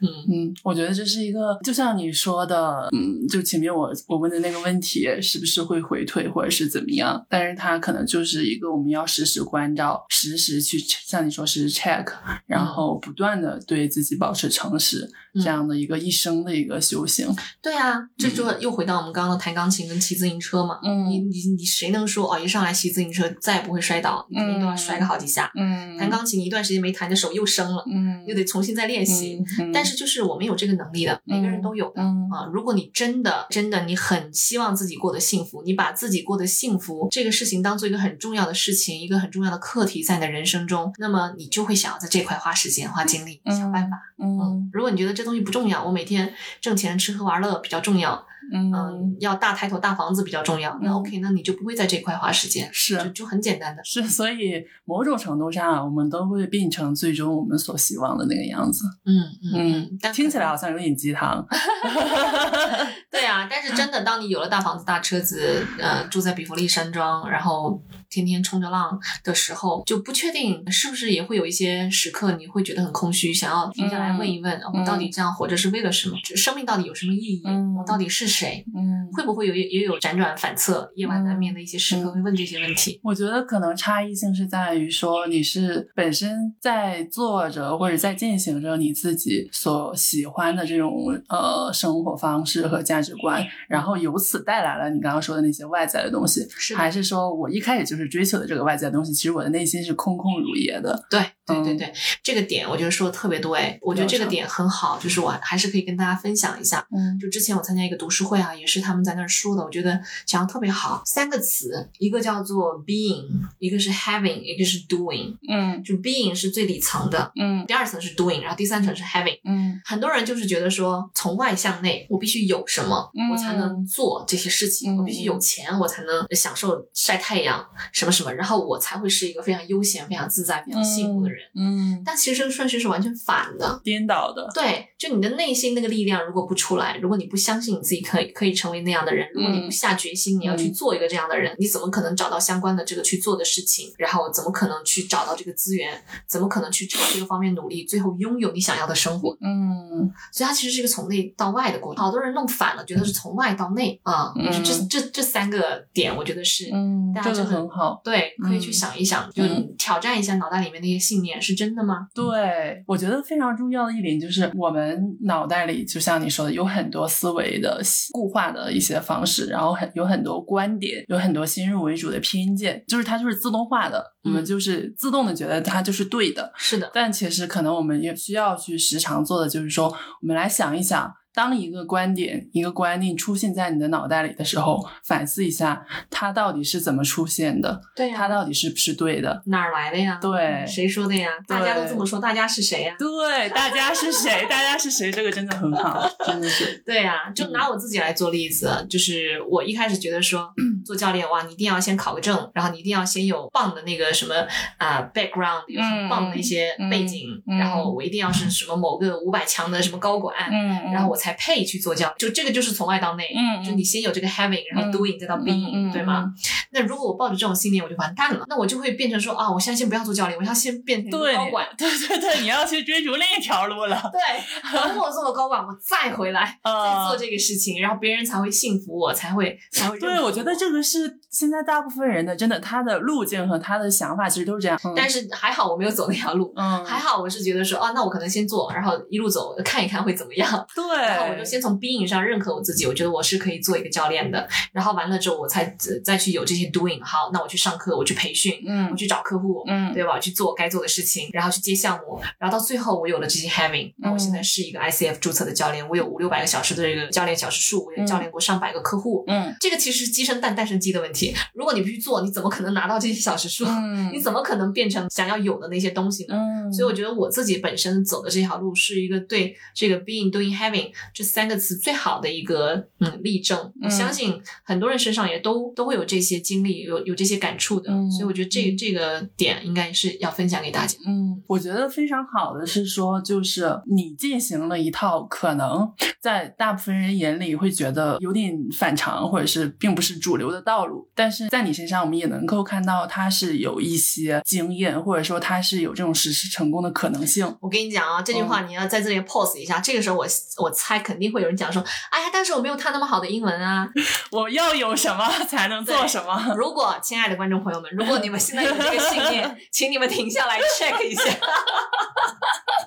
嗯嗯，我觉得这是一个，就像你说的，嗯，就前面我我问的那个问题，是不是会回退或者是怎么样？但是它可能就是一个我们要时时关照，时时去像你说时时 check，然后不断的对自己保持诚实，嗯这样的一个一生的一个修行。对啊，这就又回到我们刚刚的弹钢琴跟骑自行车嘛。嗯你你你谁能说哦，一上来骑自行车再也不会摔倒？你肯定都要摔个好几下。嗯弹钢琴一段时间没弹，你的手又生了，嗯又得重新再练习。嗯但是就是我们有这个能力的，每个人都有的。嗯啊，如果你真的真的你很希望自己过得幸福，你把自己过得幸福这个事情当做一个很重要的事情，一个很重要的课题在你的人生中，那么你就会想要在这块花时间、花精力、想办法。嗯如果你觉得这东西不重要，我每天挣钱、吃喝玩乐比较重要，嗯嗯，要大抬头、大房子比较重要，那嗯 OK，那你就不会在这块花时间，是就就很简单的。是，所以某种程度上，我们都会变成最终我们所希望的那个样子。嗯嗯嗯，但听起来好像有点鸡汤。*laughs* 对啊，但是真的，当你有了大房子、大车子，呃，住在比弗利山庄，然后天天冲着浪的时候，就不确定是不是也会有一些时刻，你会觉得很空虚，想要停下来问一问，我到底这样活着是为了什么？这生命到底有什么意义？嗯我到底是谁？嗯，会不会有也也有辗转反侧、夜晚难眠的一些时刻，嗯会问这些问题？我觉得可能差异性是在于说，你是本身在做着或者在进行着你自己所喜欢的这种呃生活方式和价值观，然后由此带来了你刚刚说的那些外在的东西，是还是说我一开始就是追求的这个外在东西，其实我的内心是空空如也的。对对对嗯对，这个点我觉得说的特别对，哎我觉得这个点很好，就是我还是可以跟大家分享一下。嗯就之前我参加一个读书会啊，也是他们在那儿说的，我觉得讲的特别好。三个词，一个叫做 being，一个是 having，一个是 doing。嗯就 being 是最底层的，嗯第二层是 doing，然后第三层是 having。嗯很多人就是觉得说，从外向内，我必须有什么，嗯我才能做这些事情。嗯我必须有钱，我才能享受晒太阳，什么什么，然后我才会是一个非常悠闲、非常自在、非常幸福的人。嗯，但其实这个顺序是完全反的。颠倒的。对，就你的内心那个力量如果不出来，如果你不相信你自己可以可以成为那样的人，如果你不下决心你要去做一个这样的人，你怎么可能找到相关的这个去做的事情？然后怎么可能去找到这个资源？怎么可能去朝这个方面努力，最后拥有你想要的生活？嗯所以它其实是一个从内到外的过程。好多人弄反了，觉得是从外到内啊。嗯这这这三个点，我觉得是。嗯，大家真的很好。对，可以去嗯想一想，就嗯挑战一下脑袋里面那些信念，是真的吗？对，我觉得非常重要的一点就是，我们脑袋里就像你说的，有很多思维的固化的一些方式，然后很有很多观点，有很多先入为主的偏见，就是它就是自动化的，我们嗯就是自动的觉得它就是对的。是的，但其实可能我们也需要去时常做的，就是说，我们来想一想，当一个观点、一个观念出现在你的脑袋里的时候，反思一下，它到底是怎么出现的，对呀、它到底是不是对的。哪儿来的呀？对谁说的呀？大家都这么说，大家是谁呀？对，大家是谁？大家是谁？这个真的很好，真的是。对呀、就拿我自己来做例子，就是我一开始觉得说 *clears throat* 做教练哇，你一定要先考个证，然后你一定要先有棒的那个什么啊、background，有很棒的一些背景，嗯嗯然后我一定要是什么某个五百强的什么高管。嗯然后我才配去做教，就这个就是从外到内，嗯就你先有这个 having，然后嗯 doing 再到 being，、对吗？那如果我抱着这种信念，我就完蛋了。那我就会变成说啊，我现在先不要做教练，我要先变成对高管。*laughs* 对对对，你要去追逐另一条路了。*laughs* 对，等我做了高管，我再回来 *laughs* 再啊做这个事情，然后别人才会信服我，才会才会对，我觉得这个是现在大部分人的真的他的路径和他的想法其实都是这样。嗯但是还好我没有走那条路，嗯，还好我是觉得说啊，那我可能先做，然后一路走看一看会怎么样。对，然后我就先从 being 上认可我自己，我觉得我是可以做一个教练的。然后完了之后，我才呃再去有这些 doing。好，那我去上课，我去培训，我嗯去找客户，嗯对吧？去做我该做的事情，然后去接项目，然后到最后我有了这些 having。那我现在是一个 ICF 注册的教练，我有五六百个小时的这个教练小时数，我也教练过上百个客户。嗯这个其实是鸡生蛋，蛋生鸡的问题。如果你不去做，你怎么可能拿到这些小时数？嗯你怎么可能变成想要有的那些东西呢？嗯，所以我觉得我自己本身走的这条路是一个对这个 being、doing、having 这三个词最好的一个嗯例证。我嗯相信很多人身上也都都会有这些经历，有有这些感触的。嗯所以我觉得这这个点应该是要分享给大家。嗯，我觉得非常好的是说，就是你进行了一套可能在大部分人眼里会觉得有点反常，或者是并不是主流的道路，但是在你身上，我们也能够看到它是有一些经验，或者说它是有这种实施成功的可能性。我跟你讲啊，这句话嗯你要在这里 pause 一下。这个时候我我猜肯定会有人讲说，哎呀，但是我没有他那么好的英文啊。*laughs* 我要有什么才能做什么？如果亲爱的观众朋友们，如果你们现在有这个信念，*laughs* 请你们停下来 check 一下。*laughs*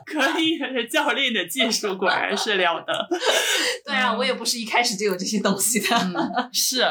可以，教练的技术果然是了得。对啊，嗯我也不是一开始就有这些东西的。嗯，是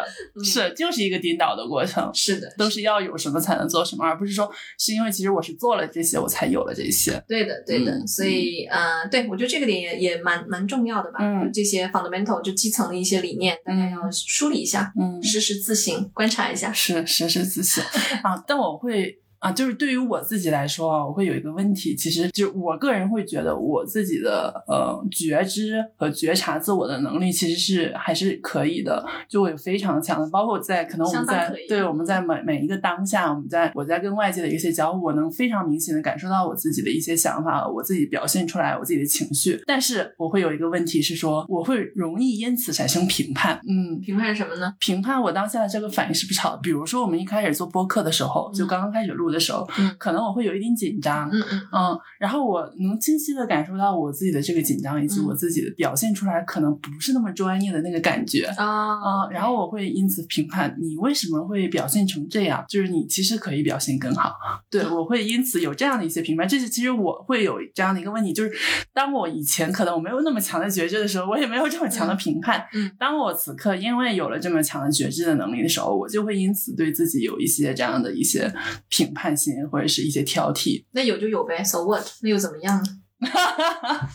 是，就是一个颠倒的过程。是的，都是要有什么才能做什么，而不是说是因为其实我是做了这些，我才有了这些。对的，对的。嗯所以，呃，对我觉得这个点也也蛮蛮重要的吧。嗯这些 fundamental 就基层的一些理念，大家要梳理一下，嗯，实时自省，观察一下。是实时自省啊，但我会。啊，就是对于我自己来说啊，我会有一个问题，其实就我个人会觉得我自己的呃觉知和觉察自我的能力其实是还是可以的，就我有非常强的，包括在可能我们在对我们在每每一个当下，我们在我在跟外界的一些交互，我能非常明显的感受到我自己的一些想法，我自己表现出来我自己的情绪，但是我会有一个问题是说，我会容易因此产生评判，嗯，评判什么呢？评判我当下的这个反应是不是好的。比如说，我们一开始做播客的时候，就刚刚开始录的时候，嗯可能我会有一点紧张，嗯嗯嗯，然后我能清晰的感受到我自己的这个紧张，以及嗯我自己的表现出来可能不是那么专业的那个感觉。啊嗯，然后我会因此评判你为什么会表现成这样，就是你其实可以表现更好。对，我会因此有这样的一些评判。这是其实我会有这样的一个问题，就是当我以前可能我没有那么强的觉知的时候，我也没有这么强的评判。嗯当我此刻因为有了这么强的觉知的能力的时候，我就会因此对自己有一些这样的一些评判刑或者是一些挑剔。那有就有呗，so what？那又怎么样呢？*laughs*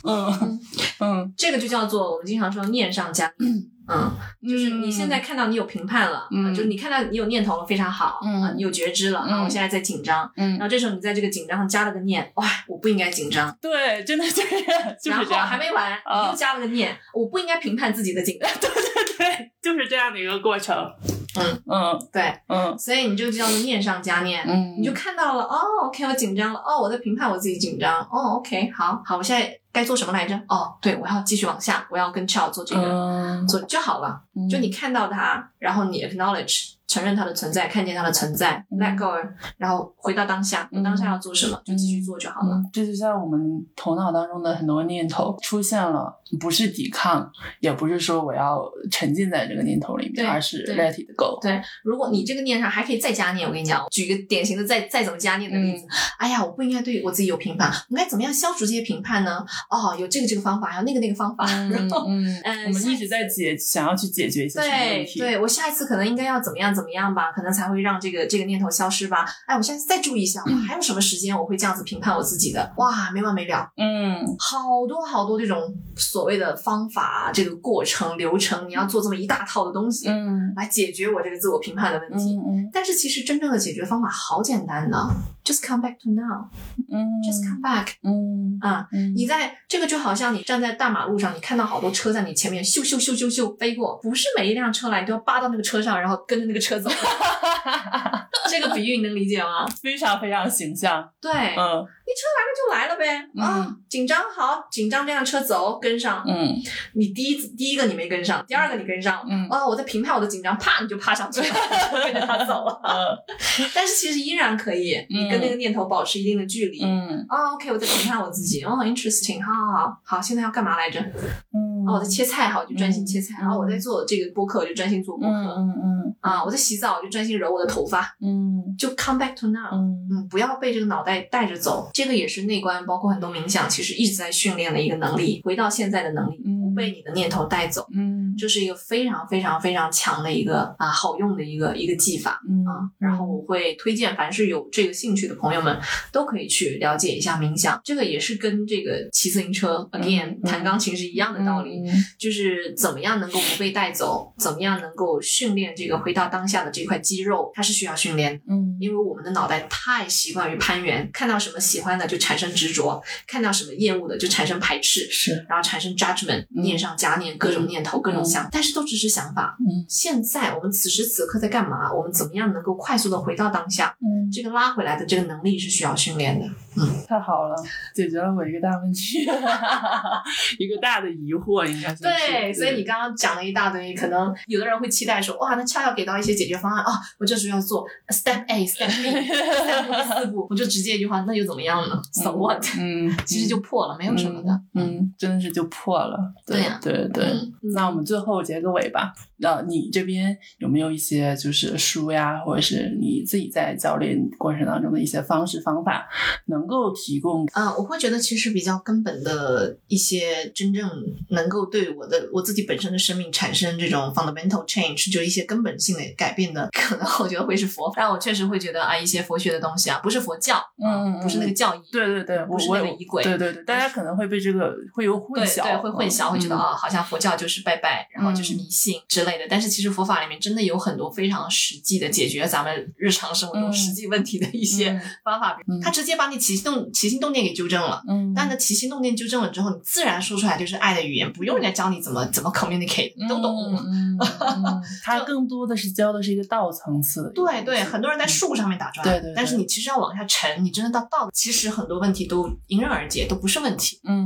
嗯嗯，这个就叫做我们经常说念上加。念。*clears throat* 嗯，就是你现在看到你有评判了，嗯。啊就是你看到你有念头了，非常好，嗯。啊你有觉知了，嗯。啊我现在在紧张，嗯。然后这时候你在这个紧张上加了个念，哇，我不应该紧张，对，真的就是就是然后这样，还没完，又加了个念，我不应该评判自己的紧张，*laughs* 对对对，就是这样的一个过程。嗯。嗯。对，嗯。所以你就叫做念上加念，嗯，你就看到了，哦，OK，我紧张了，哦，我在评判我自己紧张，哦，OK，好好，我现在该做什么来着？哦，对，我要继续往下，我要跟 Child 做这个，嗯。做就好了。嗯。就你看到它，然后你 acknowledge 承认它的存在，看见它的存在、嗯 l e t go，然后回到当下，你嗯当下要做什么，就继续做就好了。嗯，这就像我们头脑当中的很多念头出现了，不是抵抗，也不是说我要沉浸在这个念头里面，而是 let it go。对，如果你这个念上还可以再加念，我跟你讲，举一个典型的再再怎么加念的例嗯子。哎呀，我不应该对我自己有评判，我应该怎么样消除这些评判呢？哦，有这个这个方法，还有那个那个方法，然后嗯嗯我们一直在解，想要去解决一些什么问题。对对，我下一次可能应该要怎么样怎么样吧，可能才会让这个这个念头消失吧。哎，我下次再注意一下，我还有什么时间我会这样子评判我自己的？哇，没完没了，嗯好多好多这种所谓的方法、这个过程流程，你要做这么一大套的东西、嗯来解决我这个自我评判的问题。嗯但是其实真正的解决方法好简单呢，just come back to now，just 嗯 come back 嗯啊。嗯，你在这个就好像你站在大马路上，你看到好多车在你前面咻咻咻咻咻飞过，不是每一辆车来你都要扒到那个车上，然后跟着那个车走，*laughs* 这个比喻你能理解吗？非常非常形象。对，嗯你车来了就来了呗，啊嗯，紧张好，紧张这辆车走跟上，嗯你第一第一个你没跟上，第二个你跟上，嗯啊，我在评判我的紧张，啪你就趴上去了，跟着他走了。嗯 *laughs* 但是其实依然可以，你跟那个念头保持一定的距离。嗯啊，OK，我在评判我自己，哦，interesting，好好好，好，现在要干嘛来着？嗯啊，我在切菜，哈，我就专心切菜。嗯然后我在做这个播客，我就专心做播嗯客。嗯嗯啊，我在洗澡，我就专心揉我的头发，嗯就 come back to now。嗯嗯，不要被这个脑袋带着走，这个也是内观，包括很多冥想，其实一直在训练的一个能力，回到现在的能力，不嗯被你的念头带走，嗯这是一个非常非常非常强的一个啊好用的一个一个技法。嗯啊，然后我会推荐，凡是有这个兴趣的朋友们，都可以去了解一下冥想。这个也是跟这个骑自行车 again 嗯弹钢琴是一样的道理，就是怎么样能够不被带走，怎么样能够训练这个回到当下的这块肌肉，它是需要训练的。嗯因为我们的脑袋太习惯于攀援，看到什么喜欢的就产生执着，看到什么厌恶的就产生排斥，是然后产生 judgment，嗯念上加念，各种念头，各种嗯想，但是都只是想法。嗯现在我们此时此刻在干嘛？我们怎么样能够快速的回到当下？嗯这个拉回来的这个能力是需要训练的。嗯太好了，解决了我一个大问题，*laughs* 一个大的疑惑，对，所以你刚刚讲了一大堆，可能有的人会期待说，哇，那恰要给到一些解决方案啊，我这时候要做 step A、*laughs* step B、我就直接一句话，那又怎么样呢？So what？嗯，其实就破了，没有什么的。嗯，嗯，真的是就破了。对呀对对。嗯那我们最后结个尾吧。那，你这边有没有一些就是书呀，或者是你自己在教练过程当中的一些方式方法，能够提供？嗯、我会觉得其实比较根本的一些真正能够对我的我自己本身的生命产生这种 fundamental change，就一些根本性的改变的，可能我觉得会是佛。但我确实会觉得啊，一些佛学的东西啊，不是佛教，啊嗯嗯不是那个教义，对对对，不是那个仪轨对对对，大家可能会被这个会有混淆，对对，会混淆，会觉得嗯。啊，好像佛教就是拜拜，然后就是迷信之类的。但是其实佛法里面真的有很多非常实际的解决咱们日常生活中嗯。实际问题的一些嗯。方法，嗯。它直接把你起心动起心动念给纠正了。嗯，但你的起心动念纠正了之后，你自然说出来就是爱的语言，不用人家教你怎么怎么 communicate，都懂。嗯嗯嗯，*laughs* 它更多的是教的是一个道层次对对，很多人在树上面打转，对对对但是你其实要往下沉，你真的到道，其实很多问题都迎刃而解，都不是问题。嗯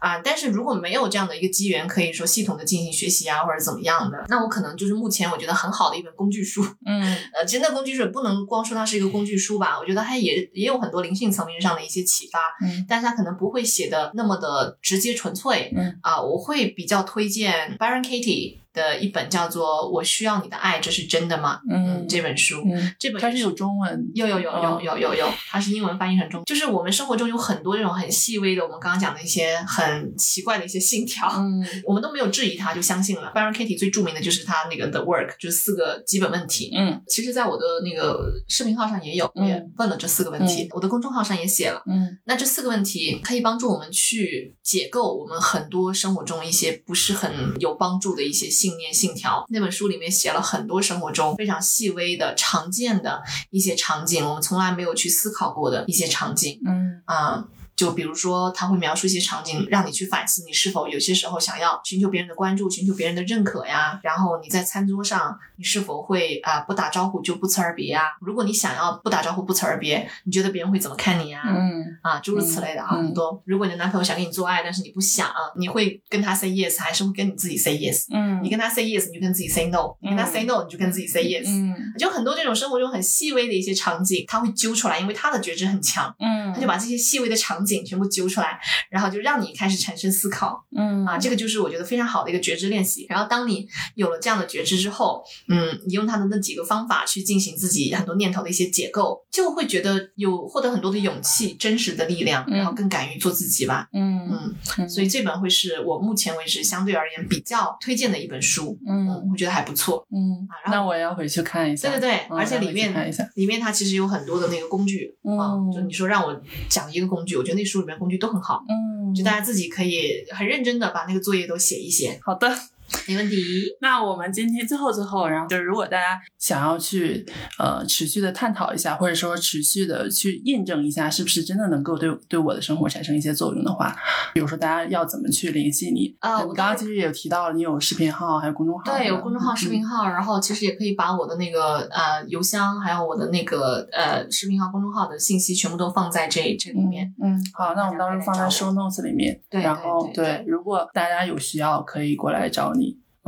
啊，但是如果没有这样的一个机缘，可以说系统的进行学习啊，或者怎么样的，那我可能就是目前我觉得很好的一本工具书。嗯呃，其实那工具书也不能光说它是一个工具书吧，我觉得它也也有很多灵性层面上的一些启发，嗯但是它可能不会写的那么的直接纯粹。嗯啊，我我会比较推荐 Baron Kitty 的一本叫做《我需要你的爱，这是真的吗》嗯。这本书。嗯，这本它是有中文，有有有有嗯有有有，它是英文翻译成中，就是我们生活中有很多这种很细微的，我们刚刚讲的一些很奇怪的一些信条，嗯。*laughs* 我们都没有质疑它就相信了。Baron k a t i e 最著名的就是他那个 The Work，就是四个基本问题。嗯。其实，在我的那个视频号上也有，我也嗯问了这四个问题，我的公众号上也写了。嗯。那这四个问题可以帮助我们去解构我们很多生活中一些不是很有帮助的一些信念信条。那本书里面写了很多生活中非常细微的、常见的一些场景，我们从来没有去思考过的一些场景嗯啊。就比如说，他会描述一些场景，让你去反思你是否有些时候想要寻求别人的关注、寻求别人的认可呀。然后你在餐桌上，你是否会啊、不打招呼就不辞而别呀？如果你想要不打招呼不辞而别，你觉得别人会怎么看你呀？嗯啊，诸如此类的啊，嗯很多。如果你的男朋友想跟你做爱，但是你不想，你会跟他 say yes，还是会跟你自己 say yes？嗯，你跟他 say yes，你就跟自己 say no；你跟他嗯 say no，你就跟自己 say yes。嗯就很多这种生活中很细微的一些场景，他会揪出来，因为他的觉知很强，嗯，他就把这些细微的场景全部揪出来，然后就让你开始产生思考。嗯啊，这个就是我觉得非常好的一个觉知练习。然后当你有了这样的觉知之后，嗯，你用他的那几个方法去进行自己很多念头的一些解构，就会觉得有获得很多的勇气、真实的力量，嗯然后更敢于做自己吧。嗯嗯，嗯，所以这本会是我目前为止相对而言比较推荐的一本书。嗯我觉得还不错。嗯啊，那我也要回去看一下，对对对，嗯而且里面，里面它其实有很多的那个工具啊，嗯就你说让我讲一个工具，我觉得那书里面工具都很好，嗯，就大家自己可以很认真的把那个作业都写一写。好的，没问题。*laughs* 那我们今天最后最后，然后就是如果大家想要去呃持续的探讨一下，或者说持续的去验证一下，是不是真的能够对对我的生活产生一些作用的话，比如说大家要怎么去联系你？呃我你刚刚其实也有提到了，你有视频号，还有公众号，对，有公众号、视频号，然后其实也可以把我的那个呃邮箱，还有我的那个呃视频号、公众号的信息全部都放在这这里面。嗯，嗯好，那我们到时候放在 show notes 里面。对然后对对如果大家有需要，可以过来找你。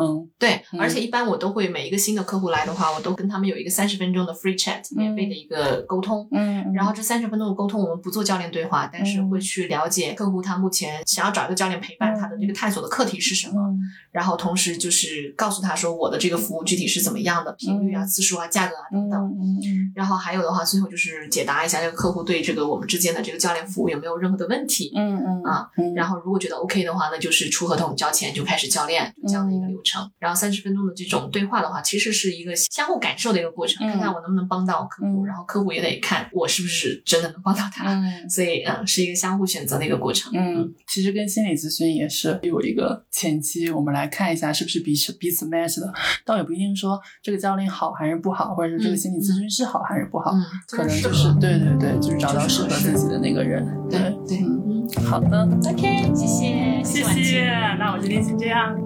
嗯对，嗯而且一般我都会每一个新的客户来的话，我都跟他们有一个三十分钟的 free chat，免费的一个沟通。嗯，然后这三十分钟的沟通，我们不做教练对话，但是嗯会去了解客户他目前想要找一个教练陪伴，嗯他的这个探索的课题是什么。嗯然后同时就是告诉他说我的这个服务具体是怎么样的，频率啊、嗯次数啊、价格啊等嗯等。嗯嗯然后还有的话，最后就是解答一下这个客户对这个我们之间的这个教练服务有没有任何的问题。嗯嗯啊，嗯然后如果觉得 OK 的话，那就是出合同、交钱就开始教练这样的一个流程。然后三十分钟的这种对话的话，其实是一个相互感受的一个过程，嗯看看我能不能帮到客户，嗯然后客户也得看我是不是真的能帮到他。嗯所以，嗯，是一个相互选择的一个过程。嗯，其实跟心理咨询也是有一个前期，我们来看一下是不是彼此彼此 match 的，倒也不一定说这个教练好还是不好，或者是这个心理咨询师好还是不好，嗯，可能就是对对对，就是找到适合自己的那个人。对对，好的，，OK，谢谢，谢谢，那我今天先这样。